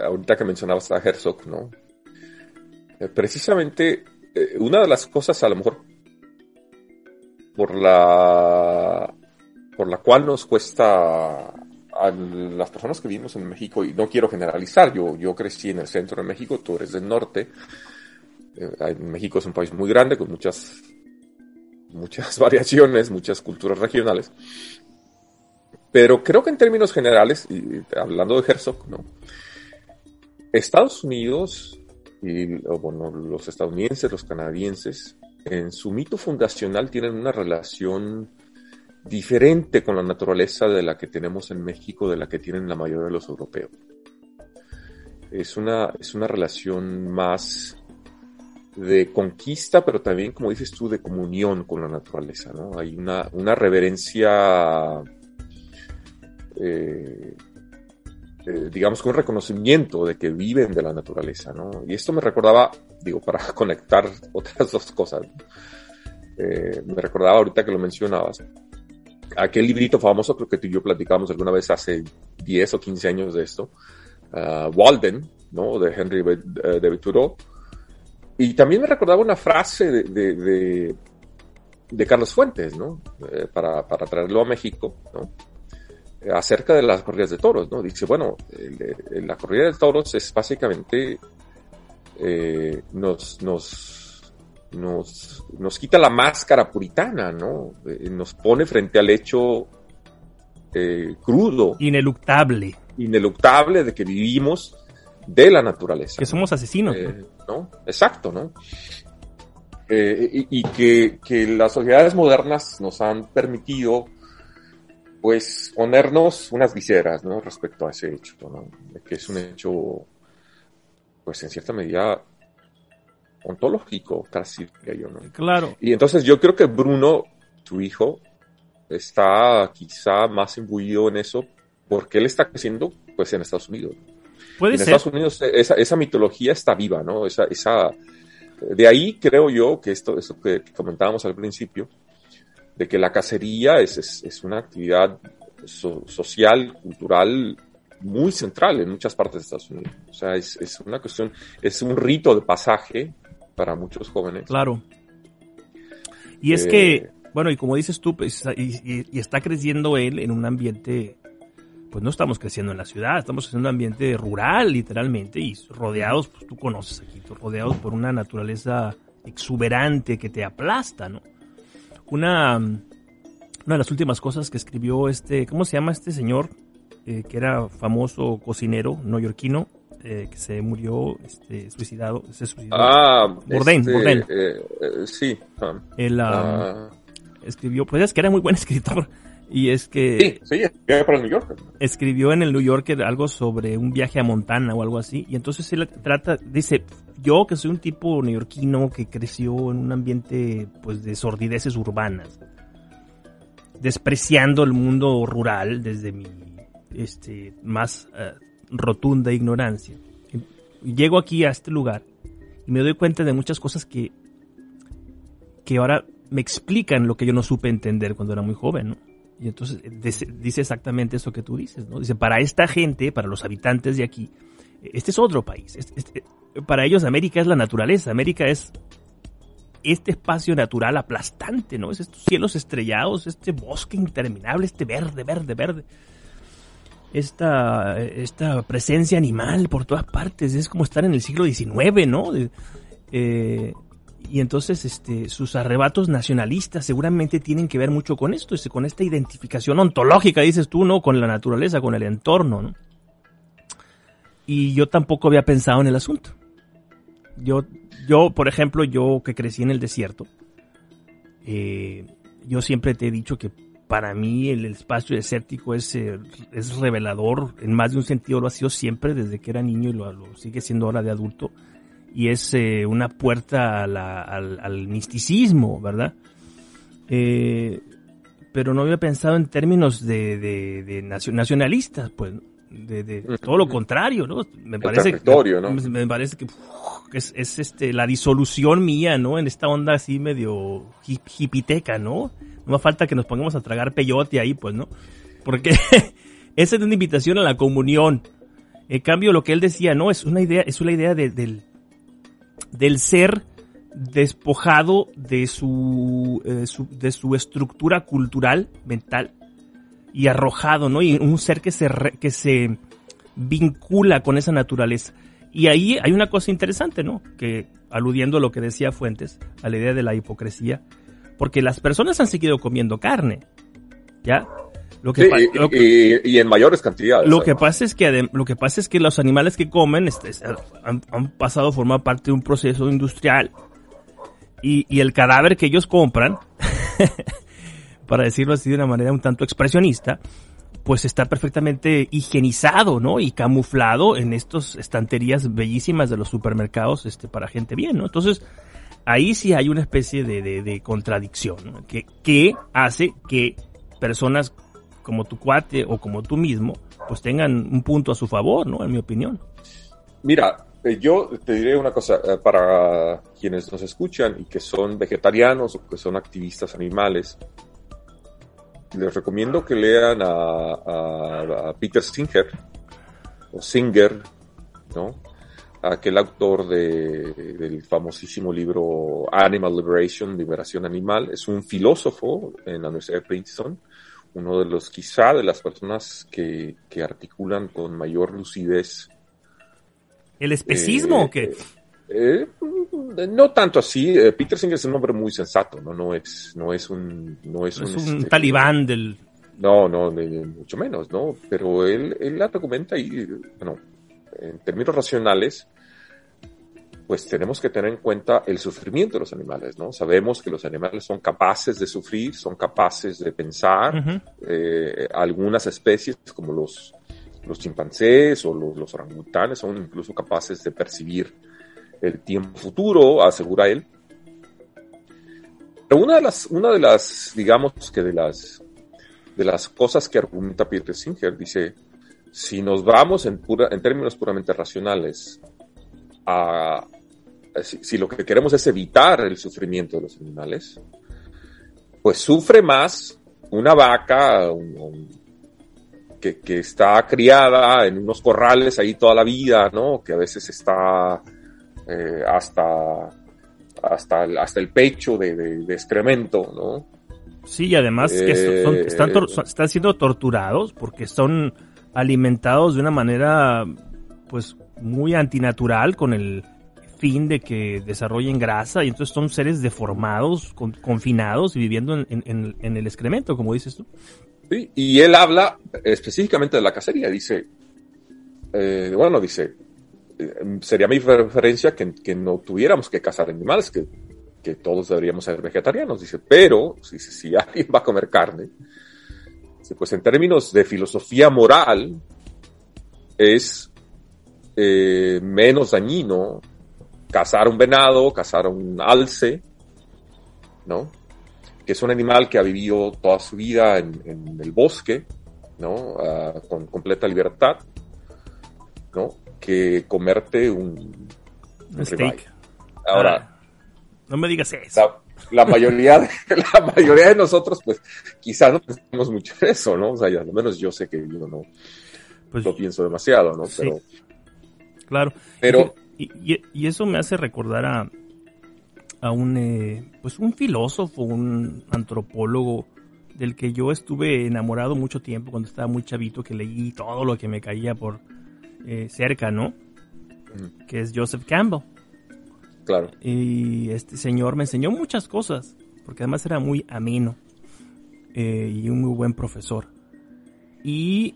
ahorita que mencionabas a Herzog, ¿no? precisamente una de las cosas a lo mejor por la por la cual nos cuesta a las personas que vivimos en México, y no quiero generalizar, yo, yo crecí en el centro de México, tú eres del norte, eh, México es un país muy grande con muchas, muchas variaciones, muchas culturas regionales, pero creo que en términos generales, y hablando de Herzog, ¿no? Estados Unidos y bueno, los estadounidenses, los canadienses, en su mito fundacional tienen una relación diferente con la naturaleza de la que tenemos en México, de la que tienen la mayoría de los europeos. Es una, es una relación más de conquista, pero también, como dices tú, de comunión con la naturaleza, ¿no? Hay una, una reverencia, eh, eh, digamos, con un reconocimiento de que viven de la naturaleza, ¿no? Y esto me recordaba, digo, para conectar otras dos cosas, eh, me recordaba ahorita que lo mencionabas, aquel librito famoso, creo que tú y yo platicamos alguna vez hace 10 o 15 años de esto, uh, Walden, ¿no? De Henry eh, David Thoreau. Y también me recordaba una frase de, de, Carlos Fuentes, ¿no? Eh, para, para, traerlo a México, ¿no? acerca de las corridas de toros, ¿no? Dice, bueno, la corrida de toros es básicamente eh, nos, nos nos, nos quita la máscara puritana, ¿no? Eh, nos pone frente al hecho eh, crudo.
Ineluctable.
Ineluctable de que vivimos de la naturaleza.
Que somos asesinos.
Eh, ¿no? Exacto, ¿no? y, que, que, las sociedades modernas nos han permitido, pues, ponernos unas viseras, ¿no? Respecto a ese hecho, ¿no? Que es un hecho, pues, en cierta medida ontológico, casi, yo, ¿no?
Claro.
Y entonces yo creo que Bruno, tu hijo, está quizá más imbuido en eso porque él está creciendo, pues, en Estados Unidos.
Puede
en
ser.
Estados Unidos esa, esa mitología está viva, ¿no? Esa, esa, de ahí creo yo que esto, esto que, comentábamos al principio, de que la cacería es, es, es una actividad social, cultural, muy central en muchas partes de Estados Unidos. O sea, es, es una cuestión, es un rito de pasaje para muchos jóvenes.
Claro. Y es que, eh, bueno, y como dices tú, pues, y, está creciendo él en un ambiente, pues no estamos creciendo en la ciudad, estamos en un ambiente rural, literalmente, y rodeados, pues tú conoces aquí, rodeados por una naturaleza exuberante que te aplasta, ¿no? Una, una de las últimas cosas que escribió este, ¿cómo se llama este señor? Eh, que era famoso cocinero neoyorquino, eh, que se murió este, suicidado. Se suicidó.
Ah,
Bourdain,
este,
Bourdain.
Eh, eh, sí. Ah.
Él ah, escribió, pues es que era muy buen escritor. Y es que.
Sí, sí, para el New Yorker.
Escribió en el New Yorker algo sobre un viaje a Montana o algo así. Y entonces él trata, dice, yo que soy un tipo neoyorquino que creció en un ambiente pues de sordideces urbanas, despreciando el mundo rural desde mi este más rotunda ignorancia. llego aquí a este lugar y me doy cuenta de muchas cosas que, que ahora me explican lo que yo no supe entender cuando era muy joven, ¿no? Y entonces dice exactamente eso que tú dices, ¿no? Dice, para esta gente, para los habitantes de aquí, este es otro país. Para ellos América es la naturaleza, América es este espacio natural aplastante, ¿no? Es estos cielos estrellados, este bosque interminable, este verde, verde, verde. Esta, esta presencia animal por todas partes, es como estar en el siglo XIX, ¿no? Eh, y entonces este, sus arrebatos nacionalistas seguramente tienen que ver mucho con esto, con esta identificación ontológica, dices tú, ¿no? Con la naturaleza, con el entorno, ¿no? Y yo tampoco había pensado en el asunto. Yo, yo por ejemplo, yo que crecí en el desierto, eh, yo siempre te he dicho que para mí el espacio desértico es, eh, es revelador, en más de un sentido lo ha sido siempre desde que era niño y lo, sigue siendo ahora de adulto, y es eh, una puerta al, misticismo, ¿verdad? pero no había pensado en términos de, de nacionalistas, pues de, todo lo contrario, ¿no? Me parece, ¿no? Me, parece que es, este la disolución mía, ¿no? En esta onda así medio hipiteca, ¿no? No falta que nos pongamos a tragar peyote ahí, pues, ¿no? Porque esa es una invitación a la comunión. En cambio, lo que él decía, no, es una idea, es una idea del, del ser despojado de su, eh, su, de su estructura cultural, mental, y arrojado, ¿no? Y un ser que se, que se vincula con esa naturaleza. Y ahí hay una cosa interesante, ¿no? Que aludiendo a lo que decía Fuentes, a la idea de la hipocresía, porque las personas han seguido comiendo carne, ¿ya?
Lo que, y, en mayores cantidades.
Lo que pasa es que lo que pasa es que los animales que comen este, han, han, pasado a formar parte de un proceso industrial y, y el cadáver que ellos compran para decirlo así de una manera un tanto expresionista, pues está perfectamente higienizado, ¿no? Y camuflado en estas estanterías bellísimas de los supermercados este, para gente bien, ¿no? Entonces, ahí sí hay una especie de, contradicción, que, que hace que personas como tu cuate o como tú mismo, pues tengan un punto a su favor, ¿no? En mi opinión.
Mira, eh, yo te diré una cosa, eh, para quienes nos escuchan y que son vegetarianos o que son activistas animales, les recomiendo que lean a, Peter Singer, o Singer, ¿no? Aquel autor del famosísimo libro Animal Liberation, Liberación Animal, es un filósofo en la Universidad de Princeton, uno de los quizá de las personas que, articulan con mayor lucidez.
¿El especismo o qué? Eh,
eh, no tanto así. Eh, Peter Singer es un hombre muy sensato, no, no es, no es un, no es,
un, este, talibán del.
No, no, mucho menos, ¿no? Pero él, él argumenta y, bueno, en términos racionales, pues tenemos que tener en cuenta el sufrimiento de los animales, ¿no? Sabemos que los animales son capaces de sufrir, son capaces de pensar. Eh, algunas especies, como los, los chimpancés o los, los orangutanes, son incluso capaces de percibir el tiempo futuro, asegura él. Pero una de las, una de las, digamos que de las, de las cosas que argumenta Peter Singer, dice, si nos vamos en, pura, en términos puramente racionales a, si, lo que queremos es evitar el sufrimiento de los animales, pues sufre más una vaca que, que, está criada en unos corrales ahí toda la vida, ¿no? Que a veces está eh, hasta, hasta, el, hasta el pecho de, excremento, ¿no?
Sí, y además que eh, están, están siendo torturados porque son alimentados de una manera pues muy antinatural con el fin de que desarrollen grasa y entonces son seres deformados, confinados y viviendo en, el excremento, como dices tú.
Y él habla específicamente de la cacería, dice, eh, bueno, dice, sería mi preferencia que, que, no tuviéramos que cazar animales, que, que, todos deberíamos ser vegetarianos, dice, pero si, si alguien va a comer carne, pues en términos de filosofía moral, es eh, menos dañino cazar un venado, cazar un alce, ¿no? Que es un animal que ha vivido toda su vida en, en el bosque, ¿no? Ah, con completa libertad, ¿no? que comerte un,
steak. Ahora. Ah, no me digas eso.
la mayoría de, la mayoría de nosotros, pues, quizás no pensamos mucho en eso, ¿no? O sea, al menos yo sé que yo no pues, lo pienso demasiado, ¿no? Pero.
Claro.
Pero.
Y, y, eso me hace recordar a, a un, eh, pues un filósofo, un antropólogo del que yo estuve enamorado mucho tiempo cuando estaba muy chavito, que leí todo lo que me caía por eh, cerca, ¿no? Que es Joseph Campbell.
Claro.
Y este señor me enseñó muchas cosas, porque además era muy ameno eh, y un muy buen profesor. Y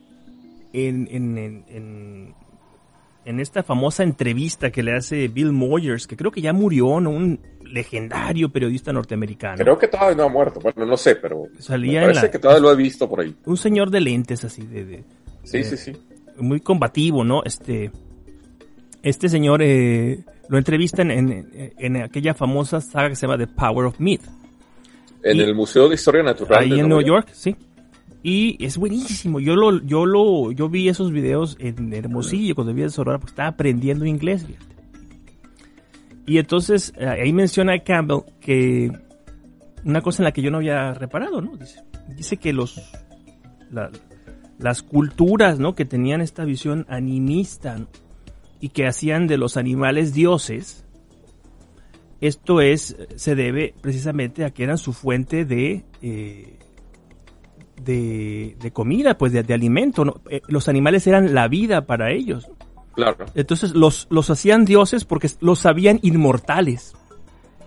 en, en, en, en, esta famosa entrevista que le hace Bill Moyers, que creo que ya murió, ¿no? Un legendario periodista norteamericano.
Creo que todavía no ha muerto, bueno, no sé, pero
Salía
parece que todavía lo he visto por ahí.
Un señor de lentes así, de...
sí, sí, sí.
Muy combativo, ¿no? Este, este señor eh, lo entrevistan en, en, aquella famosa saga que se llama The Power of Myth.
En el Museo de Historia Natural.
Ahí en Nueva York, sí. Y es buenísimo. Yo lo, yo lo, yo vi esos videos en Hermosillo cuando vi el Sonora porque estaba aprendiendo inglés. Y entonces eh, ahí menciona Campbell que una cosa en la que yo no había reparado, ¿no? Dice, dice que los las culturas, ¿no? Que tenían esta visión animista y que hacían de los animales dioses. Esto es se debe precisamente a que eran su fuente de eh, de, comida, pues de, alimento. Eh, los animales eran la vida para ellos.
Claro.
Entonces los, los hacían dioses porque los sabían inmortales.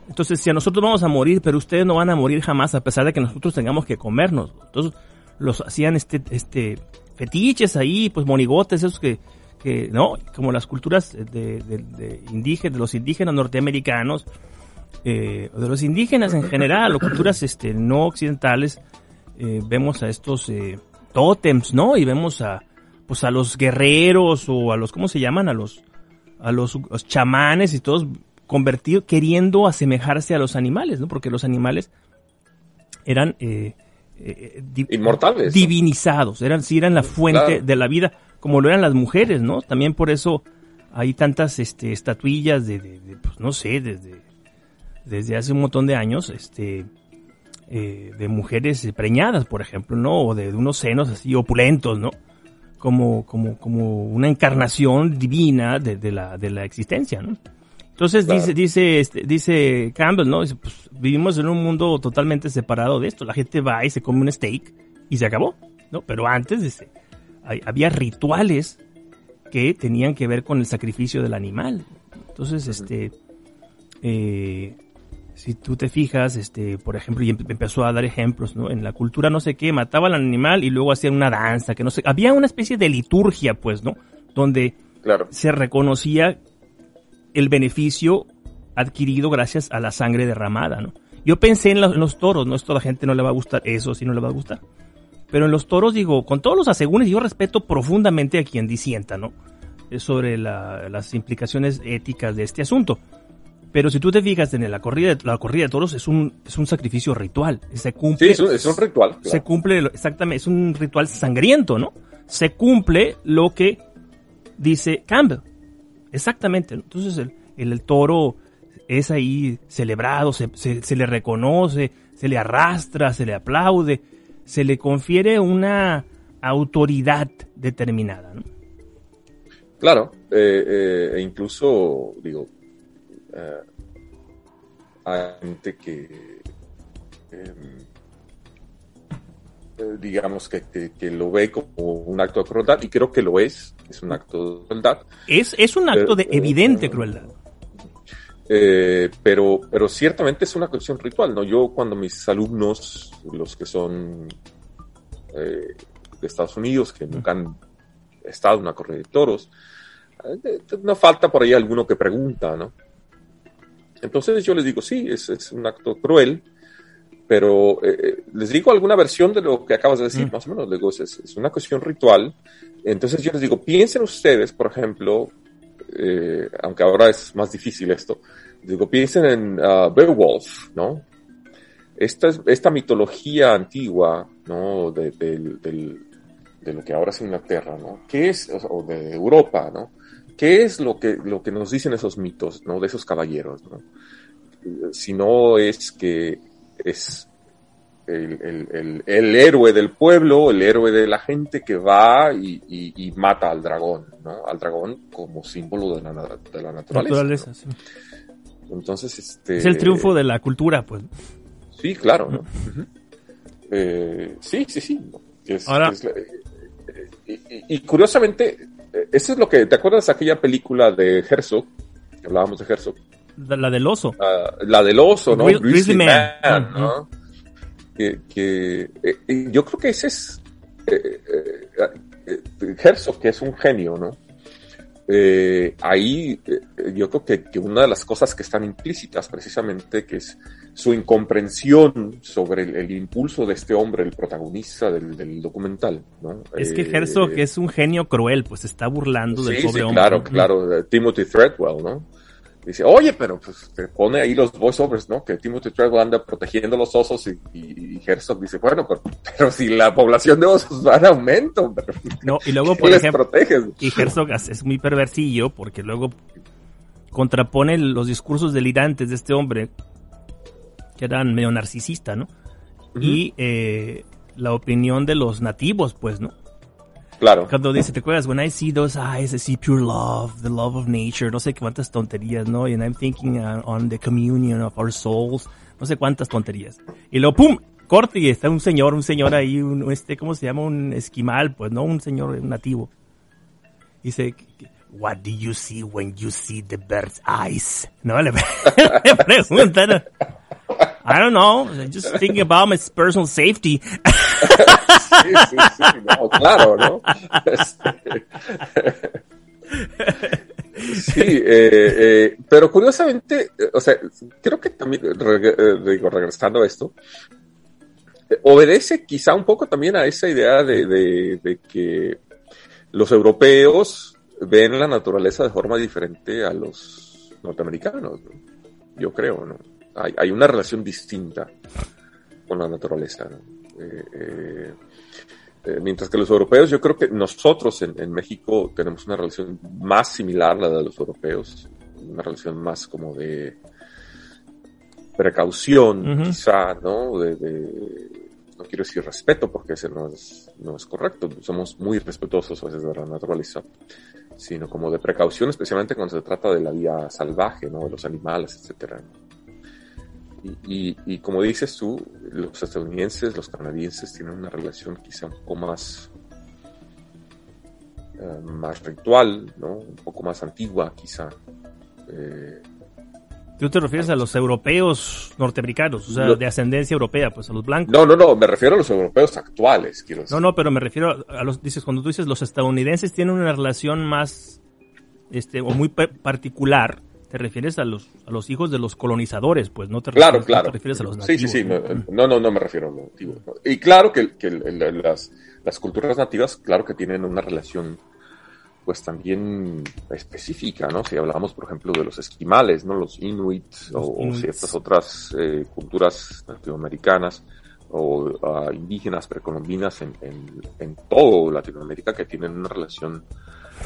Entonces, si a nosotros vamos a morir, pero ustedes no van a morir jamás a pesar de que nosotros tengamos que comernos. Entonces, los hacían este, este, fetiches ahí, pues monigotes, esos que, que ¿no? Como las culturas de, de, indígenas, de los indígenas norteamericanos, eh, de los indígenas en general, o culturas este, no occidentales, eh, vemos a estos eh, tótems, ¿no? Y vemos a, pues a los guerreros o a los, ¿cómo se llaman? A los, a los, chamanes y todos convertidos, queriendo asemejarse a los animales, ¿no? Porque los animales eran eh,
eh inmortales,
divinizados, eran, sí, eran la fuente de la vida, como lo eran las mujeres, ¿no? También por eso hay tantas este, estatuillas de, de, pues no sé, desde, desde hace un montón de años, este, eh, de mujeres preñadas, por ejemplo, ¿no? O de, unos senos así opulentos, ¿no? Como, como, como una encarnación divina de, la, de la existencia, ¿no? Entonces dice, dice, este, dice Campbell, ¿no? pues, vivimos en un mundo totalmente separado de esto. La gente va y se come un steak y se acabó, ¿no? Pero antes había rituales que tenían que ver con el sacrificio del animal. Entonces, este, eh, si tú te fijas, este, por ejemplo, y empezó a dar ejemplos, ¿no? En la cultura no sé qué, mataban al animal y luego hacían una danza, que no sé, había una especie de liturgia, pues, ¿no? Donde se reconocía el beneficio adquirido gracias a la sangre derramada, ¿no? Yo pensé en, los toros, no es toda la gente no le va a gustar eso, si no le va a gustar. Pero en los toros digo, con todos los asegúnes, yo respeto profundamente a quien disienta, ¿no? Sobre las implicaciones éticas de este asunto. Pero si tú te fijas en la corrida, de, la corrida de toros es un, es un sacrificio ritual. Se cumple.
Sí, es un, ritual.
Se cumple, exactamente, es un ritual sangriento, ¿no? Se cumple lo que dice Campbell. Exactamente. Entonces el, el, toro es ahí celebrado, se, se, le reconoce, se le arrastra, se le aplaude, se le confiere una autoridad determinada, ¿no?
Claro, eh, eh, e incluso, digo, eh, hay gente que, em, digamos, que, que, lo ve como un acto de crueldad, y creo que lo es, es un acto de crueldad.
Es, es un acto de evidente crueldad.
Pero, pero ciertamente es una cuestión ritual, ¿no? Yo cuando mis alumnos, los que son de Estados Unidos, que nunca han estado en una corrida de toros, no falta por ahí alguno que pregunta, ¿no? Entonces yo les digo, sí, es, un acto cruel, pero eh, eh, les digo alguna versión de lo que acabas de decir, mm. más o menos, digo, es, una cuestión ritual. Entonces yo les digo, piensen ustedes, por ejemplo, eh, aunque ahora es más difícil esto, digo, piensen en uh, Beowulf, ¿no? Esta, esta mitología antigua, ¿no? De, de, lo que ahora es Inglaterra, ¿no? ¿Qué es, o de Europa, ¿no? ¿Qué es lo que, lo que nos dicen esos mitos, ¿no? De esos caballeros, ¿no? sino es que es el, héroe del pueblo, el héroe de la gente que va y, mata al dragón, ¿no? Al dragón como símbolo de la, de la naturaleza. Entonces, este...
Es el triunfo de la cultura, pues.
Sí, claro, ¿no? Eh, sí, sí, sí. Ahora... Eh, y, curiosamente, eh, eso es lo que... ¿Te acuerdas de aquella película de Herzog? Hablábamos de Herzog.
La, del oso.
la del oso, ¿no? Grizzly, Man, ¿no? Que, eh, yo creo que ese es eh, eh, Herzog, que es un genio, ¿no? ahí yo creo que, una de las cosas que están implícitas precisamente que es su incomprensión sobre el, impulso de este hombre, el protagonista del, documental. ¿no?
Es que Herzog es un genio cruel, pues está burlando del pobre
sí, Claro, claro, Timothy Threadwell, ¿no? Dice, oye, pero pues te pone ahí los voiceovers, ¿no? Que Timothy Treadwell anda protegiendo los osos y, y, Herzog dice, bueno, pero, si la población de osos va en aumento,
no, y luego por ejemplo, y Herzog es muy perversillo porque luego contrapone los discursos delirantes de este hombre que eran medio narcisista, ¿no? Y eh, la opinión de los nativos, pues, ¿no?
Claro.
Cuando dice, ¿te acuerdas? When I see those eyes, I see pure love, the love of nature, no sé cuántas tonterías, ¿no? And I'm thinking on the communion of our souls, no sé cuántas tonterías. Y luego, ¡pum! Corte y está un señor, un señor ahí, un, este, ¿cómo se llama? Un esquimal, pues, ¿no? Un señor nativo. Dice, What do you see when you see the bird's eyes? No, le, le preguntan. I don't know, just thinking about my personal safety.
sí, sí, sí, claro, ¿no? Este, sí, eh, eh, pero curiosamente, o sea, creo que también, eh, digo, regresando a esto, obedece quizá un poco también a esa idea de, de, que los europeos ven la naturaleza de forma diferente a los norteamericanos, yo creo, ¿no? Hay, una relación distinta con la naturaleza. Eh, eh, eh, mientras que los europeos, yo creo que nosotros en, México tenemos una relación más similar a la de los europeos, una relación más como de precaución, quizá, ¿no? De, no quiero decir respeto porque ese no es, no es correcto, somos muy respetuosos a veces de la naturaleza, sino como de precaución, especialmente cuando se trata de la vida salvaje, ¿no? De los animales, etcétera. Y, como dices tú, los estadounidenses, los canadienses tienen una relación quizá un poco más, eh, más ritual, ¿no? Un poco más antigua, quizá. Eh,
¿Tú te refieres a los europeos norteamericanos, o sea, de ascendencia europea, pues a los blancos?
No, no, no, me refiero a los europeos actuales, quiero decir.
No, no, pero me refiero a los, dices, cuando tú dices los estadounidenses tienen una relación más, este, o muy particular te refieres a los, a los hijos de los colonizadores, pues no te,
claro, refieres,
claro. refieres a los nativos.
Sí, sí, sí, no, no, no, me refiero a los nativos. Y claro que, que las, las, culturas nativas, claro que tienen una relación pues también específica, ¿no? Si hablamos, por ejemplo, de los esquimales, ¿no? Los inuits o, ciertas otras eh, culturas latinoamericanas o uh, indígenas precolombinas en, en, en todo Latinoamérica que tienen una relación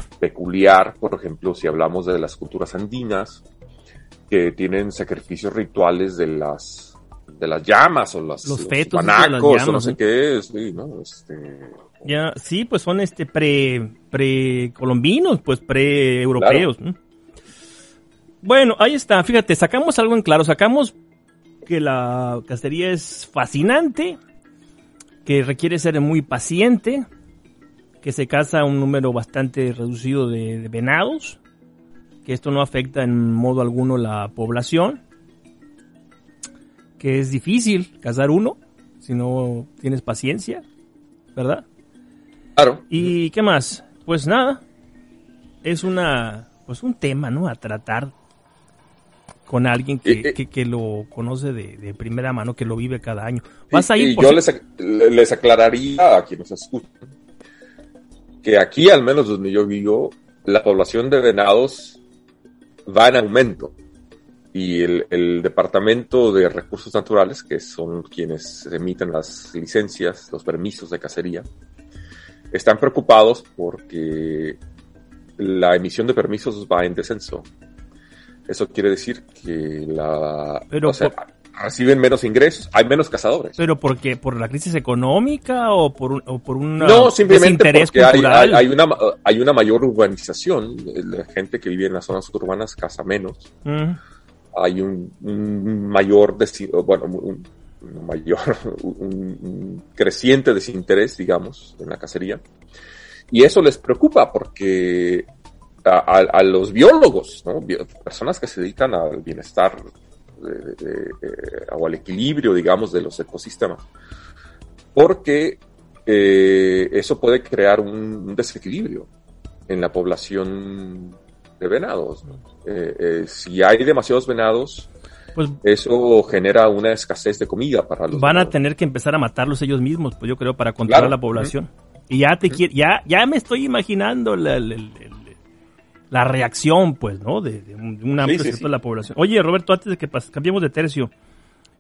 peculiar, por ejemplo, si hablamos de las culturas andinas, que tienen sacrificios rituales de las de las llamas o las,
los, fetos llamas,
o no sé qué es, sí, ¿no? Este,
ya, sí, pues son este pre precolombinos, pues pre europeos. Bueno, ahí está, fíjate, sacamos algo en claro, sacamos que la cacería es fascinante, que requiere ser muy paciente, que se caza un número bastante reducido de, venados, que esto no afecta en modo alguno la población, que es difícil cazar uno si no tienes paciencia, ¿verdad?
Claro.
¿Y qué más? Pues nada, es una, pues un tema, ¿no? A tratar con alguien que, que, lo conoce de, primera mano, que lo vive cada año.
Vas a ir yo les, les aclararía a quienes escuchan que aquí, al menos donde yo vivo, la población de venados va en aumento. Y el, Departamento de Recursos Naturales, que son quienes emiten las licencias, los permisos de cacería, están preocupados porque la emisión de permisos va en descenso. Eso quiere decir que la, Pero reciben menos ingresos, hay menos cazadores.
¿Pero por qué? ¿Por la crisis económica o por un, o por una
No, simplemente porque hay, hay, una, hay una mayor urbanización, la gente que vive en las zonas urbanas caza menos. Hay un, mayor, bueno, un, mayor, un, creciente desinterés, digamos, en la cacería. Y eso les preocupa porque a, los biólogos, personas que se dedican al bienestar o al equilibrio, digamos, de los ecosistemas. Porque eh, eso puede crear un, desequilibrio en la población de venados. Eh, eh, si hay demasiados venados, pues, eso genera una escasez de comida para los.
Van a tener que empezar a matarlos ellos mismos, pues yo creo, para controlar la población. Y ya te ya, ya me estoy imaginando la, la reacción, pues, ¿no? De, un amplio sector de la población. Oye, Roberto, antes de que cambiemos de tercio,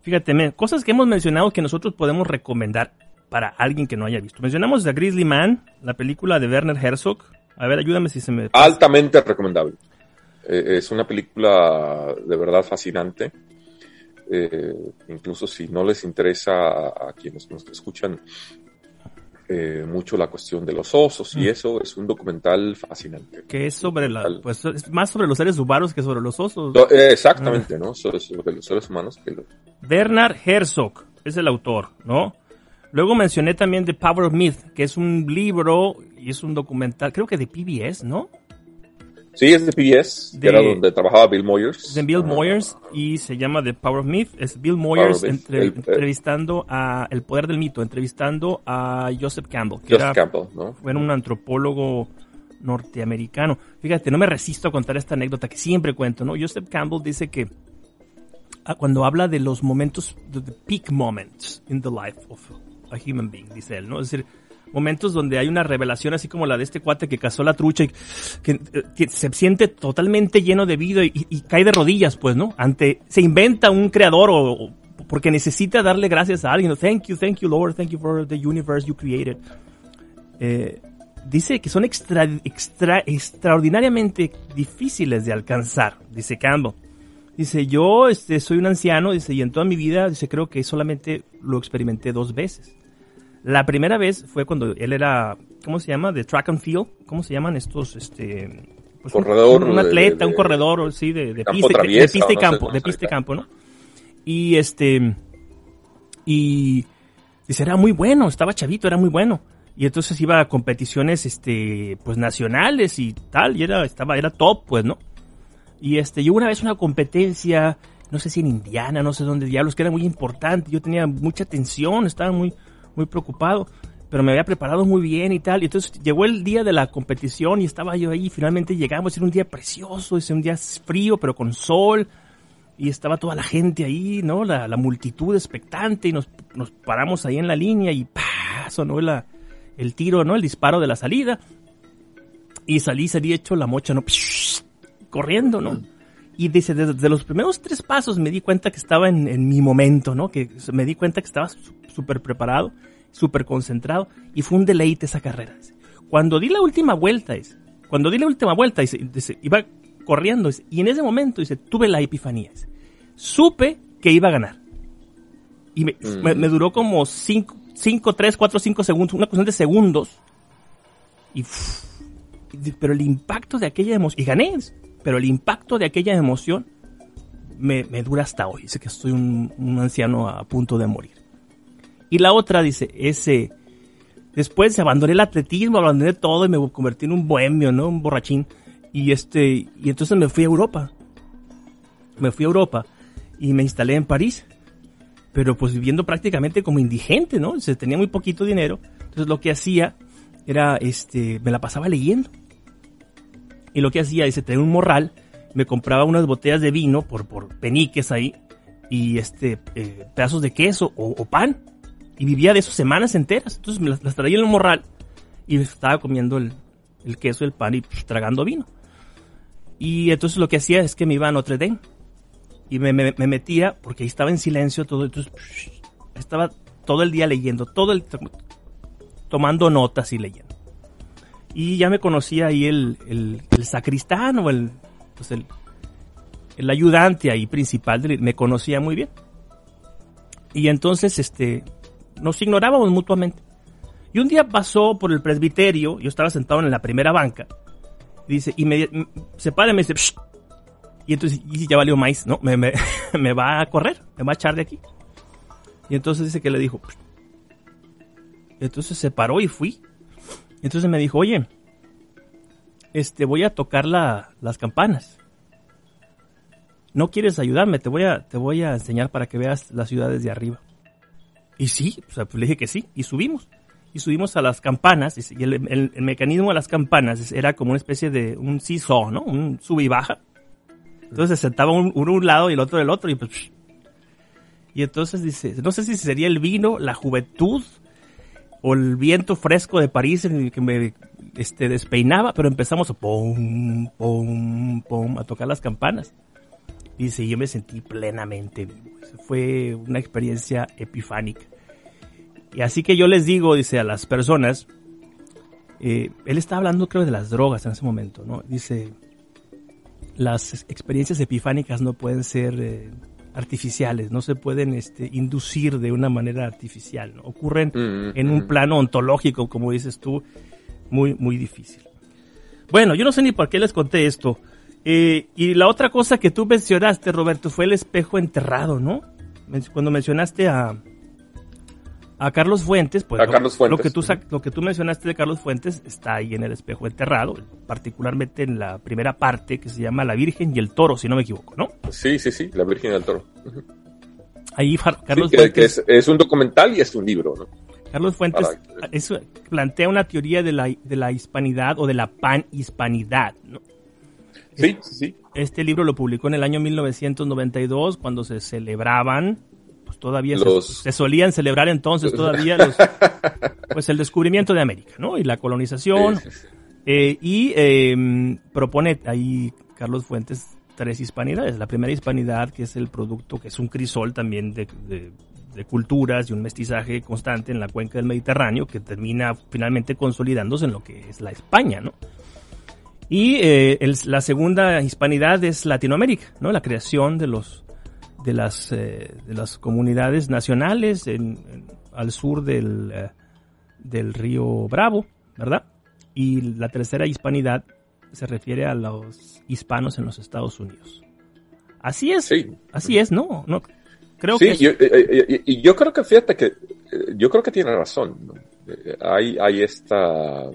fíjate, cosas que hemos mencionado que nosotros podemos recomendar para alguien que no haya visto. Mencionamos a Grizzly Man, la película de Werner Herzog. A ver, ayúdame si se me...
Altamente recomendable. Eh, es una película de verdad fascinante. Eh, incluso si no les interesa a quienes nos escuchan eh, mucho la cuestión de los osos y mm. eso es un documental fascinante.
Que es sobre la, pues es más sobre los seres humanos que sobre los osos.
Eh, exactamente, ¿no? Sobre, los seres humanos que
Bernard Herzog es el autor, ¿no? Luego mencioné también The Power of Myth, que es un libro y es un documental, creo que de PBS, ¿no?
Sí, es de PBS, que era donde trabajaba Bill Moyers.
De Bill Moyers y se llama The Power of Myth. Es Bill Moyers entrevistando a El Poder del Mito, entrevistando a Joseph Campbell.
Que Joseph Campbell, ¿no?
Fue un antropólogo norteamericano. Fíjate, no me resisto a contar esta anécdota que siempre cuento, ¿no? Joseph Campbell dice que ah, cuando habla de los momentos, the peak moments in the life of a human being, dice él, ¿no? Es decir, momentos donde hay una revelación así como la de este cuate que cazó la trucha y que, se siente totalmente lleno de vida y, cae de rodillas, pues, ¿no? Ante, se inventa un creador o, porque necesita darle gracias a alguien. Thank you, thank you, Lord, thank you for the universe you created. Eh, dice que son extra, extra, extraordinariamente difíciles de alcanzar, dice Campbell. Dice, yo este, soy un anciano, dice, y en toda mi vida, dice, creo que solamente lo experimenté dos veces. La primera vez fue cuando él era, ¿cómo se llama? De track and field. ¿Cómo se llaman estos, este...
Pues corredor.
Un, atleta, un corredor, sí, de, de, pista, y campo, de pista y campo, ¿no? Y este, y dice, era muy bueno, estaba chavito, era muy bueno. Y entonces iba a competiciones, este, pues nacionales y tal, y era, estaba, era top, pues, ¿no? Y este, yo una vez una competencia, no sé si en Indiana, no sé dónde diablos, que era muy importante, yo tenía mucha tensión, estaba muy, muy preocupado, pero me había preparado muy bien y tal. Y entonces llegó el día de la competición y estaba yo ahí. Finalmente llegamos, era un día precioso, es un día frío, pero con sol. Y estaba toda la gente ahí, ¿no? La, multitud expectante y nos, paramos ahí en la línea y ¡pah! sonó el tiro, ¿no? El disparo de la salida. Y salí, salí hecho la mocha, ¿no? corriendo, ¿no? Y dice, desde, los primeros tres pasos me di cuenta que estaba en, en mi momento, ¿no? Que me di cuenta que estaba súper preparado, súper concentrado, y fue un deleite esa carrera. Cuando di la última vuelta, es, cuando di la última vuelta, dice, iba corriendo, y en ese momento, dice, tuve la epifanía. supe que iba a ganar. Y me, mm. duró como 5, 3, 4, 5 segundos, una cuestión de segundos. Y, pero el impacto de aquella emoción, y gané, pero el impacto de aquella emoción me, dura hasta hoy. Dice que estoy un, un anciano a punto de morir. Y la otra dice, ese, después abandoné el atletismo, abandoné todo y me convertí en un bohemio, ¿no? Un borrachín. Y este, y entonces me fui a Europa. Me fui a Europa y me instalé en París. Pero pues viviendo prácticamente como indigente, ¿no? Se tenía muy poquito dinero. Entonces lo que hacía era, este, me la pasaba leyendo. Y lo que hacía, dice, tenía un morral, me compraba unas botellas de vino por, por peniques ahí, y este, eh, pedazos de queso o pan y vivía de eso semanas enteras. Entonces me las, traía en el morral y estaba comiendo el, queso, el pan y pues, tragando vino. Y entonces lo que hacía es que me iba a Notre Dame y me, metía, porque estaba en silencio todo, entonces estaba todo el día leyendo, todo el tomando notas y leyendo. Y ya me conocía ahí el, el, sacristán o el, pues el, el ayudante ahí principal me conocía muy bien. Y entonces, este, nos ignorábamos mutuamente. Y un día pasó por el presbiterio, yo estaba sentado en la primera banca, dice, y me, se para y me dice, y entonces, y ya valió maíz, ¿no? Me, me, me, va a correr, me va a echar de aquí. Y entonces dice que le dijo, entonces se paró y fui. Entonces me dijo, oye, este, voy a tocar la, las campanas. ¿No quieres ayudarme? Te voy a, te voy a enseñar para que veas las ciudades de arriba. Y sí, o sea, pues le dije que sí, y subimos. Y subimos a las campanas, y el, mecanismo de las campanas era como una especie de un seesaw, ¿no? Un sube y baja. Entonces se sentaba uno un lado y el otro del otro, y pues... Y entonces dice, no sé si sería el vino, la juventud, o el viento fresco de París en el que me este, despeinaba, pero empezamos a pum, pum, pum, a tocar las campanas. Y dice, yo me sentí plenamente vivo. Fue una experiencia epifánica. Y así que yo les digo, dice, a las personas, eh, él está hablando creo de las drogas en ese momento, ¿no? Dice, las experiencias epifánicas no pueden ser eh, artificiales, no se pueden este, inducir de una manera artificial, ¿no? ocurren mm, en un mm. plano ontológico, como dices tú, muy, muy difícil. Bueno, yo no sé ni por qué les conté esto. Eh, y la otra cosa que tú mencionaste, Roberto, fue el espejo enterrado, ¿no? Cuando mencionaste a, a Carlos Fuentes, pues lo, que tú, lo que tú mencionaste de Carlos Fuentes está ahí en el espejo enterrado, particularmente en la primera parte que se llama La Virgen y el Toro, si no me equivoco, ¿no?
Sí, sí, sí, La Virgen y el Toro.
Ahí Carlos Fuentes...
es, un documental y es un libro, ¿no?
Carlos Fuentes plantea una teoría de la, de la hispanidad o de la panhispanidad, ¿no?
Sí, sí.
Este libro lo publicó en el año 1992 cuando se celebraban pues, todavía se, solían celebrar entonces todavía los, pues el descubrimiento de América, ¿no? Y la colonización. Eh, y em, propone ahí Carlos Fuentes tres hispanidades. La primera hispanidad, que es el producto, que es un crisol también de, culturas y un mestizaje constante en la cuenca del Mediterráneo, que termina finalmente consolidándose en lo que es la España, ¿no? Y eh, la segunda hispanidad es Latinoamérica, ¿no? La creación de los de las, eh, de las comunidades nacionales en, al sur del, eh, del río Bravo, ¿verdad? Y la tercera hispanidad se refiere a los hispanos en los Estados Unidos. Así es, así es, ¿no? no creo
sí, que... Eh, y yo, creo que, fíjate que, yo creo que tiene razón. Hay, hay esta,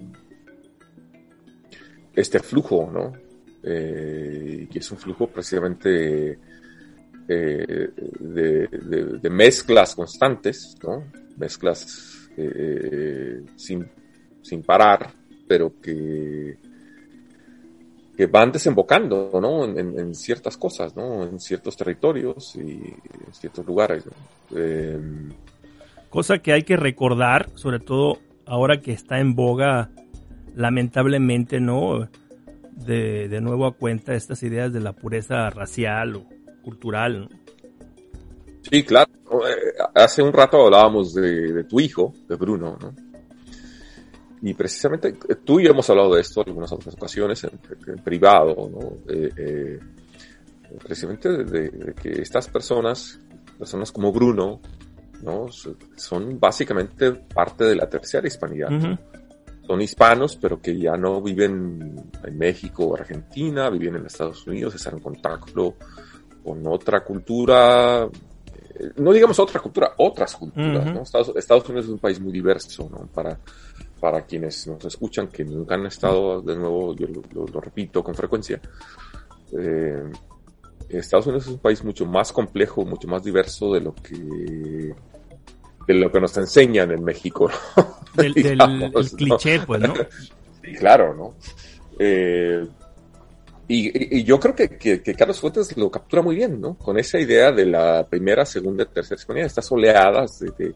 este flujo, ¿no? que es un flujo precisamente eh, de, mezclas constantes, ¿no? Mezclas eh, sin, sin, parar, pero que, que van desembocando, ¿no? En, ciertas cosas, ¿no? En ciertos territorios y en ciertos lugares,
Cosa que hay que recordar, sobre todo ahora que está en boga, lamentablemente, ¿no? De, de nuevo a cuenta estas ideas de la pureza racial o cultural.
Sí, claro. Eh, hace un rato hablábamos de, tu hijo, de Bruno, ¿no? Y precisamente tú y yo hemos hablado de esto en algunas otras ocasiones en, privado, ¿no? Eh, eh, precisamente de, que estas personas, personas como Bruno, ¿no? Son básicamente parte de la tercera hispanidad. Son hispanos, pero que ya no viven en México o Argentina, viven en Estados Unidos, están en contacto con otra cultura, eh, no digamos otra cultura, otras culturas. ¿no? Estados, Unidos es un país muy diverso, ¿no? Para, para quienes nos escuchan, que nunca han estado, de nuevo, yo lo, repito con frecuencia, eh, Estados Unidos es un país mucho más complejo, mucho más diverso de lo que de lo que nos enseñan en México.
Del, cliché, pues, ¿no?
Sí, claro, ¿no? Eh, y, yo creo que, que, Carlos Fuentes lo captura muy bien, ¿no? Con esa idea de la primera, segunda, tercera hispanidad, estas oleadas de,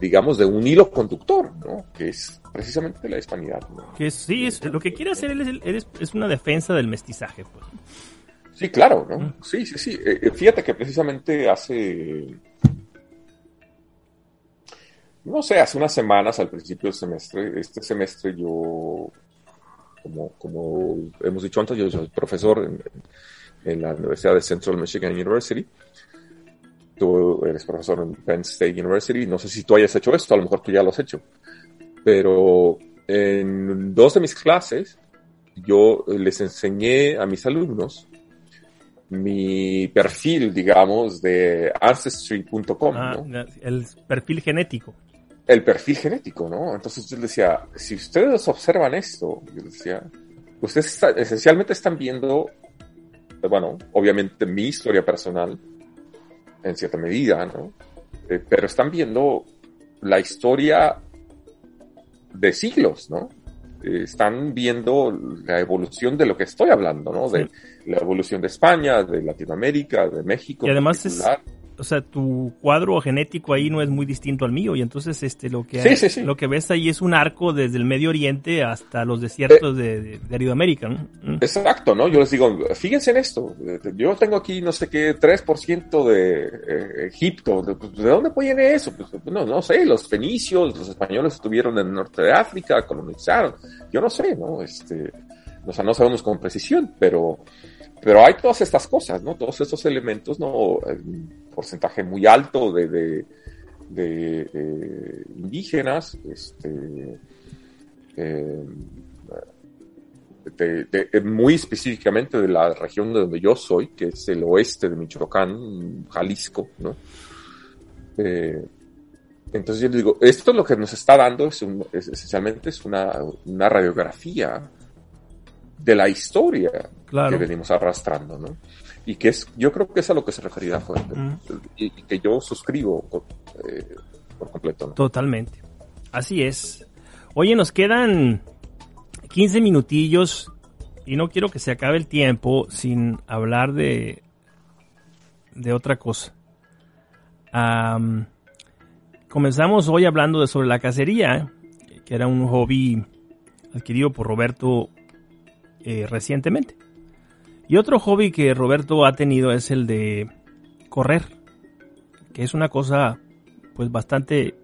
digamos, de un hilo conductor, ¿no? Que es precisamente la hispanidad, ¿no?
Que sí, es, lo que quiere hacer él es, es, una defensa del mestizaje, pues.
Sí, claro, ¿no? Sí, sí, sí. Eh, eh, fíjate que precisamente hace, no sé, hace unas semanas al principio del semestre, este semestre yo como, como hemos dicho antes, yo soy profesor en la Universidad de Central Michigan University. Tú eres profesor en Penn State University. No sé si tú hayas hecho esto, a lo mejor tú ya lo has hecho. Pero en dos de mis clases, yo les enseñé a mis alumnos mi perfil, digamos, de ancestry.com.
Ah, el perfil genético.
El perfil genético, ¿no? Entonces yo les decía, si ustedes observan esto, yo les decía, ustedes esencialmente están viendo, bueno, obviamente mi historia personal, en cierta medida, ¿no? Eh, pero están viendo la historia de siglos, ¿no? Eh, están viendo la evolución de lo que estoy hablando, ¿no? De la evolución de España, de Latinoamérica, de México.
Y además es, o sea, tu cuadro genético ahí no es muy distinto al mío y entonces este lo que lo que ves ahí es un arco desde el Medio Oriente hasta los desiertos de, de, Aridoamérica, ¿no?
Mm. Exacto, ¿no? Yo les digo, fíjense en esto, yo tengo aquí no sé qué 3% de eh, Egipto, ¿de, dónde viene eso? Pues, no, no sé, los fenicios, los españoles estuvieron en el norte de África, colonizaron, yo no sé, ¿no? Este, o sea, no sabemos con precisión, pero pero hay todas estas cosas, ¿no? Todos estos elementos, ¿no? Un porcentaje muy alto de, eh, indígenas, este, eh, muy específicamente de la región de donde yo soy, que es el oeste de Michoacán, Jalisco, ¿no? Eh, entonces yo digo, esto lo que nos está dando es, esencialmente es una, una radiografía de la historia que venimos arrastrando, ¿no? Y que es, yo creo que es a lo que se refería Fuente, y, que yo suscribo eh, por completo. ¿no?
Totalmente. Así es. Oye, nos quedan 15 minutillos y no quiero que se acabe el tiempo sin hablar de, de otra cosa. comenzamos hoy hablando de sobre la cacería, que era un hobby adquirido por Roberto eh, recientemente. Y otro hobby que Roberto ha tenido es el de correr, que es una cosa pues bastante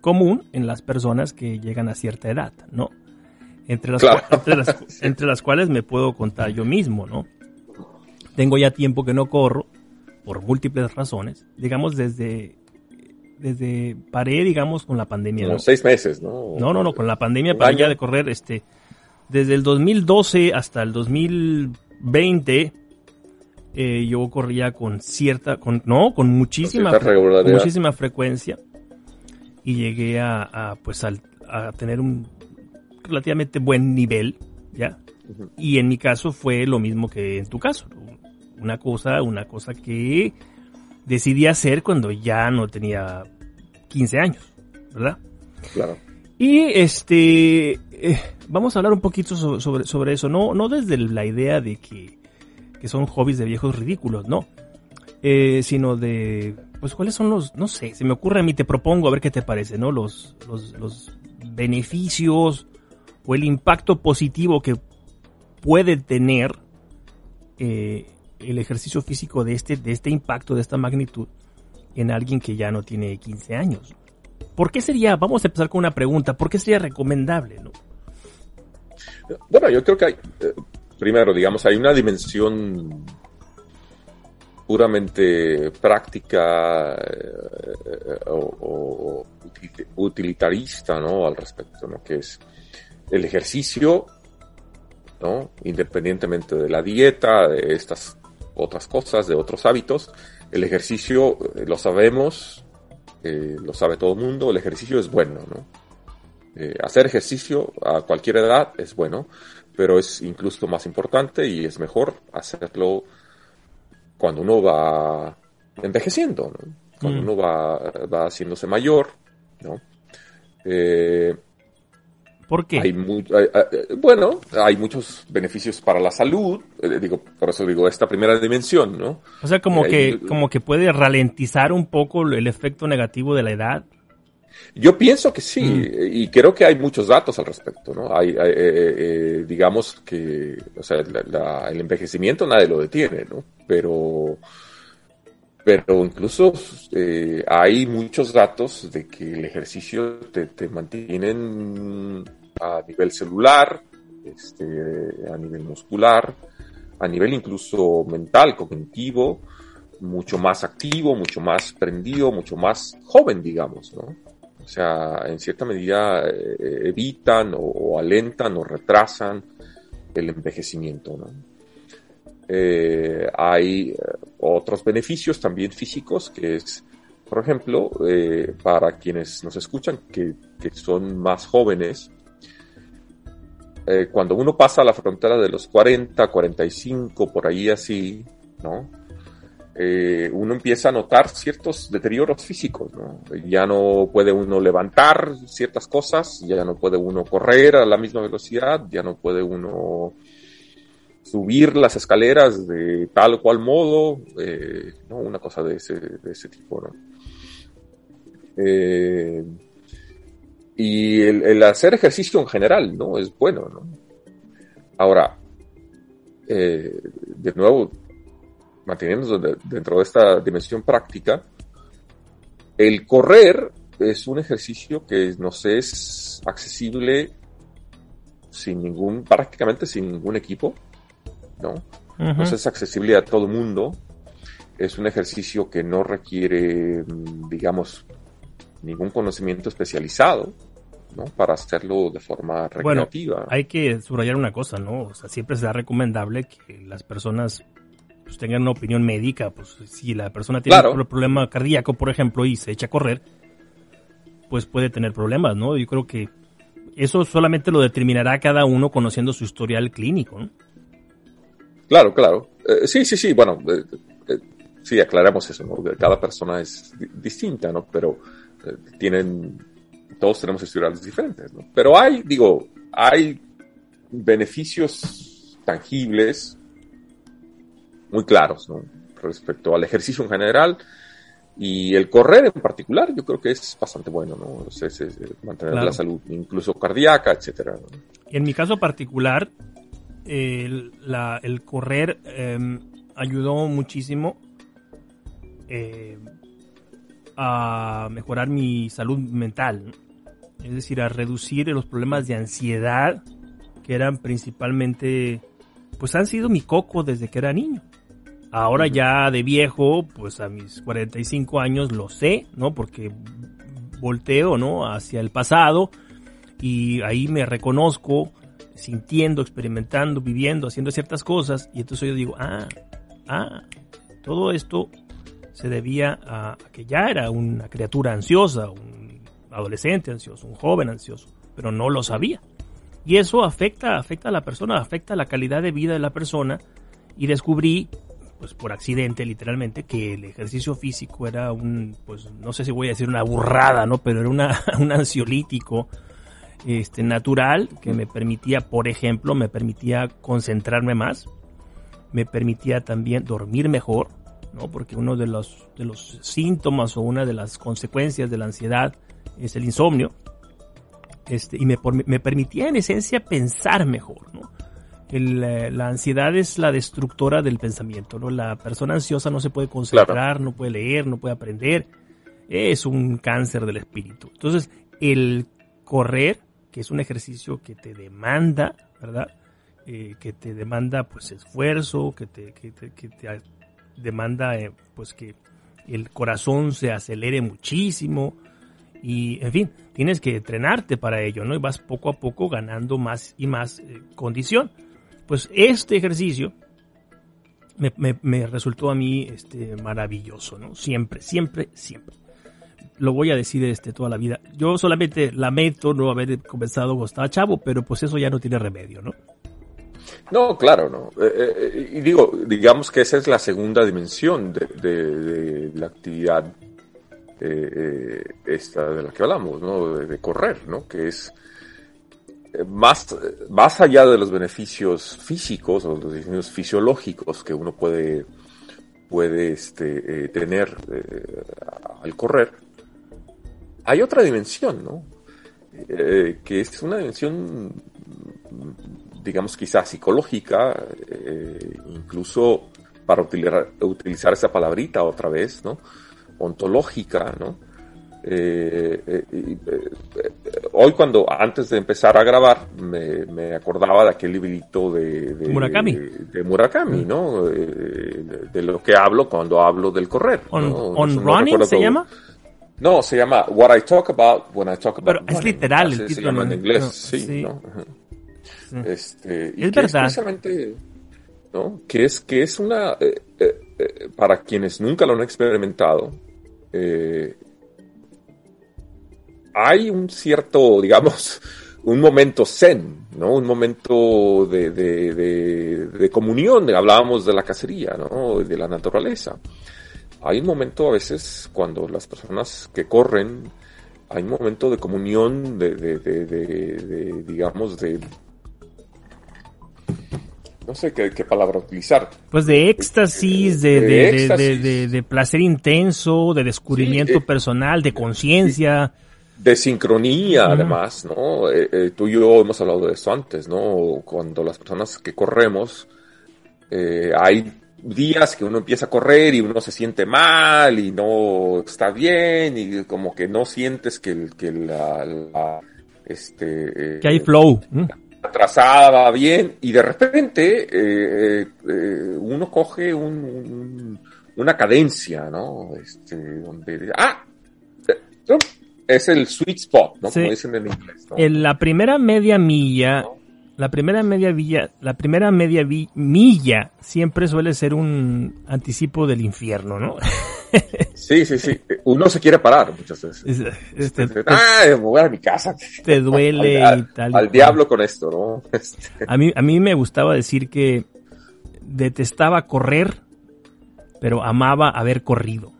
común en las personas que llegan a cierta edad, ¿no? Entre las, entre, las, cuales me puedo contar yo mismo, ¿no? Tengo ya tiempo que no corro, por múltiples razones, digamos desde, desde paré, digamos, con la pandemia.
¿no? seis meses, ¿no?
No, no, no, con la pandemia paré ya de correr, este, desde el 2012 hasta el 2020, eh, yo corría con cierta, con, no, con muchísima, muchísima frecuencia y llegué a, pues a, tener un relativamente buen nivel, ¿ya? Y en mi caso fue lo mismo que en tu caso, una cosa, una cosa que decidí hacer cuando ya no tenía 15 años, ¿verdad?
Claro.
Y este, eh, vamos a hablar un poquito sobre, sobre, eso, no, no desde la idea de que, son hobbies de viejos ridículos, no, eh, sino de, pues cuáles son los, no sé, se me ocurre a mí, te propongo a ver qué te parece, ¿no? Los, los, beneficios o el impacto positivo que puede tener eh, el ejercicio físico de este, de este impacto, de esta magnitud, en alguien que ya no tiene 15 años. ¿Por qué sería, vamos a empezar con una pregunta, ¿por qué sería recomendable? ¿no?
Bueno, yo creo que hay, eh, primero, digamos, hay una dimensión puramente práctica eh, o, utilitarista, ¿no? Al respecto, ¿no? Que es el ejercicio, ¿no? Independientemente de la dieta, de estas otras cosas, de otros hábitos, el ejercicio, eh, lo sabemos, lo sabe todo el mundo, el ejercicio es bueno, ¿no? Eh, hacer ejercicio a cualquier edad es bueno, pero es incluso más importante y es mejor hacerlo cuando uno va envejeciendo, cuando mm. uno va, va, haciéndose mayor, ¿no? Eh,
¿Por qué?
Hay bueno, hay muchos beneficios para la salud, eh, digo, por eso digo esta primera dimensión, ¿no?
O sea, como que, como que puede ralentizar un poco el efecto negativo de la edad.
Yo pienso que sí, mm. y creo que hay muchos datos al respecto, ¿no? Hay, eh, eh, eh, digamos que, o sea, el envejecimiento nadie lo detiene, ¿no? Pero, pero incluso hay muchos datos de que el ejercicio te, te mantienen a nivel celular, este, a nivel muscular, a nivel incluso mental, cognitivo, mucho más activo, mucho más prendido, mucho más joven, digamos, ¿no? O sea, en cierta medida eh, evitan o, alentan o retrasan el envejecimiento, ¿no? Eh, hay eh, otros beneficios también físicos, que es, por ejemplo, para quienes nos escuchan, que, que son más jóvenes, cuando uno pasa la frontera de los 40, 45, por ahí así, ¿no? Eh, uno empieza a notar ciertos deterioros físicos, Ya no puede uno levantar ciertas cosas, ya no puede uno correr a la misma velocidad, ya no puede uno subir las escaleras de tal o cual modo, eh, ¿no? Una cosa de ese, tipo, ¿no? Eh, y el, hacer ejercicio en general, ¿no? Es bueno, ¿no? Ahora, de nuevo, manteniéndonos dentro de esta dimensión práctica, el correr es un ejercicio que nos es accesible sin ningún, prácticamente sin ningún equipo, ¿no? Nos es accesible a todo el mundo. Es un ejercicio que no requiere, digamos, ningún conocimiento especializado, ¿no? Para hacerlo de forma recreativa.
Bueno, hay que subrayar una cosa, ¿no? O sea, siempre será recomendable que las personas pues, tengan una opinión médica, pues si la persona tiene un problema cardíaco, por ejemplo, y se echa a correr, pues puede tener problemas, ¿no? Yo creo que eso solamente lo determinará cada uno conociendo su historial clínico, ¿no?
Claro, claro. Eh, sí, sí, sí, bueno, eh, eh, sí, aclaramos eso, ¿no? Cada persona es distinta, ¿no? Pero tienen, todos tenemos historiales diferentes, ¿no? Pero hay, digo, hay beneficios tangibles muy claros ¿no? respecto al ejercicio en general y el correr en particular, yo creo que es bastante bueno, ¿no? Es, mantener la salud, incluso cardíaca, etcétera.
En mi caso particular, el, la, el correr em, ayudó muchísimo eh, a mejorar mi salud mental, es decir, a reducir los problemas de ansiedad que eran principalmente, pues han sido mi coco desde que era niño. Ahora ya de viejo, pues a mis 45 años lo sé, ¿no? Porque volteo, ¿no? Hacia el pasado y ahí me reconozco sintiendo, experimentando, viviendo, haciendo ciertas cosas y entonces yo digo, ah, ah, todo esto se debía a, que ya era una criatura ansiosa, un adolescente ansioso, un joven ansioso, pero no lo sabía. Y eso afecta, afecta a la persona, afecta a la calidad de vida de la persona y descubrí pues por accidente literalmente, que el ejercicio físico era un, pues no sé si voy a decir una burrada, ¿no? Pero era una, un ansiolítico este, natural que me permitía, por ejemplo, me permitía concentrarme más, me permitía también dormir mejor, ¿no? Porque uno de los, de los síntomas o una de las consecuencias de la ansiedad es el insomnio. Este, y me, me permitía en esencia pensar mejor, ¿no? Eh, la ansiedad es la destructora del pensamiento, ¿no? La persona ansiosa no se puede concentrar, no puede leer, no puede aprender. Es un cáncer del espíritu. Entonces, el correr, que es un ejercicio que te demanda, ¿verdad? Eh, que te demanda, pues, esfuerzo, que te, que te, demanda, eh, pues, que el corazón se acelere muchísimo. Y, en fin, tienes que entrenarte para ello, ¿no? Y vas poco a poco ganando más y más condición. Pues este ejercicio me, resultó a mí este, maravilloso, ¿no? Siempre, siempre, siempre. Lo voy a decir este, toda la vida. Yo solamente lamento no haber comenzado cuando estaba chavo, pero pues eso ya no tiene remedio, ¿no?
No, claro, no. Eh, eh, y digo, digamos que esa es la segunda dimensión de, la actividad eh, esta de la que hablamos, ¿no? De, correr, ¿no? Que es más, más allá de los beneficios físicos o los beneficios fisiológicos que uno puede, puede este, eh, tener eh, al correr, hay otra dimensión, ¿no? Eh, que es una dimensión, digamos, quizás psicológica, incluso para utilizar, utilizar esa palabrita otra vez, ¿no? Ontológica, ¿no? Eh, eh, eh, hoy cuando antes de empezar a grabar me, acordaba de aquel librito de,
Murakami,
de, Murakami, ¿no? De, lo que hablo cuando hablo del correr.
On, Running se llama.
No, se llama What I Talk About When I Talk About.
Pero es literal el título.
en inglés, sí, Este,
es verdad.
Es ¿no? Que es que es una para quienes nunca lo han experimentado. Eh, hay un cierto, digamos, un momento zen, ¿no? Un momento de, de, comunión, hablábamos de la cacería, ¿no? De la naturaleza. Hay un momento a veces cuando las personas que corren, hay un momento de comunión, de, de digamos, de... No sé qué, palabra utilizar.
Pues de éxtasis, de, de, placer intenso, de descubrimiento eh, personal, de conciencia
de sincronía, además, ¿no? Eh, eh, tú y yo hemos hablado de eso antes, ¿no? Cuando las personas que corremos, eh, hay días que uno empieza a correr y uno se siente mal y no está bien y como que no sientes que, el, que la, este...
que hay flow.
Atrasada va bien y de repente uno coge un, una cadencia, ¿no? Este, donde... ¡Ah! Es el sweet spot, ¿no? Como dicen en inglés.
En la primera media milla, la primera media villa, la primera media milla siempre suele ser un anticipo del infierno, ¿no?
sí, sí, sí. Uno se quiere parar muchas veces.
Este,
ah, me voy a mi casa.
Te duele
al,
y tal.
Al diablo con esto, ¿no?
Este. A mí, a mí me gustaba decir que detestaba correr, pero amaba haber corrido.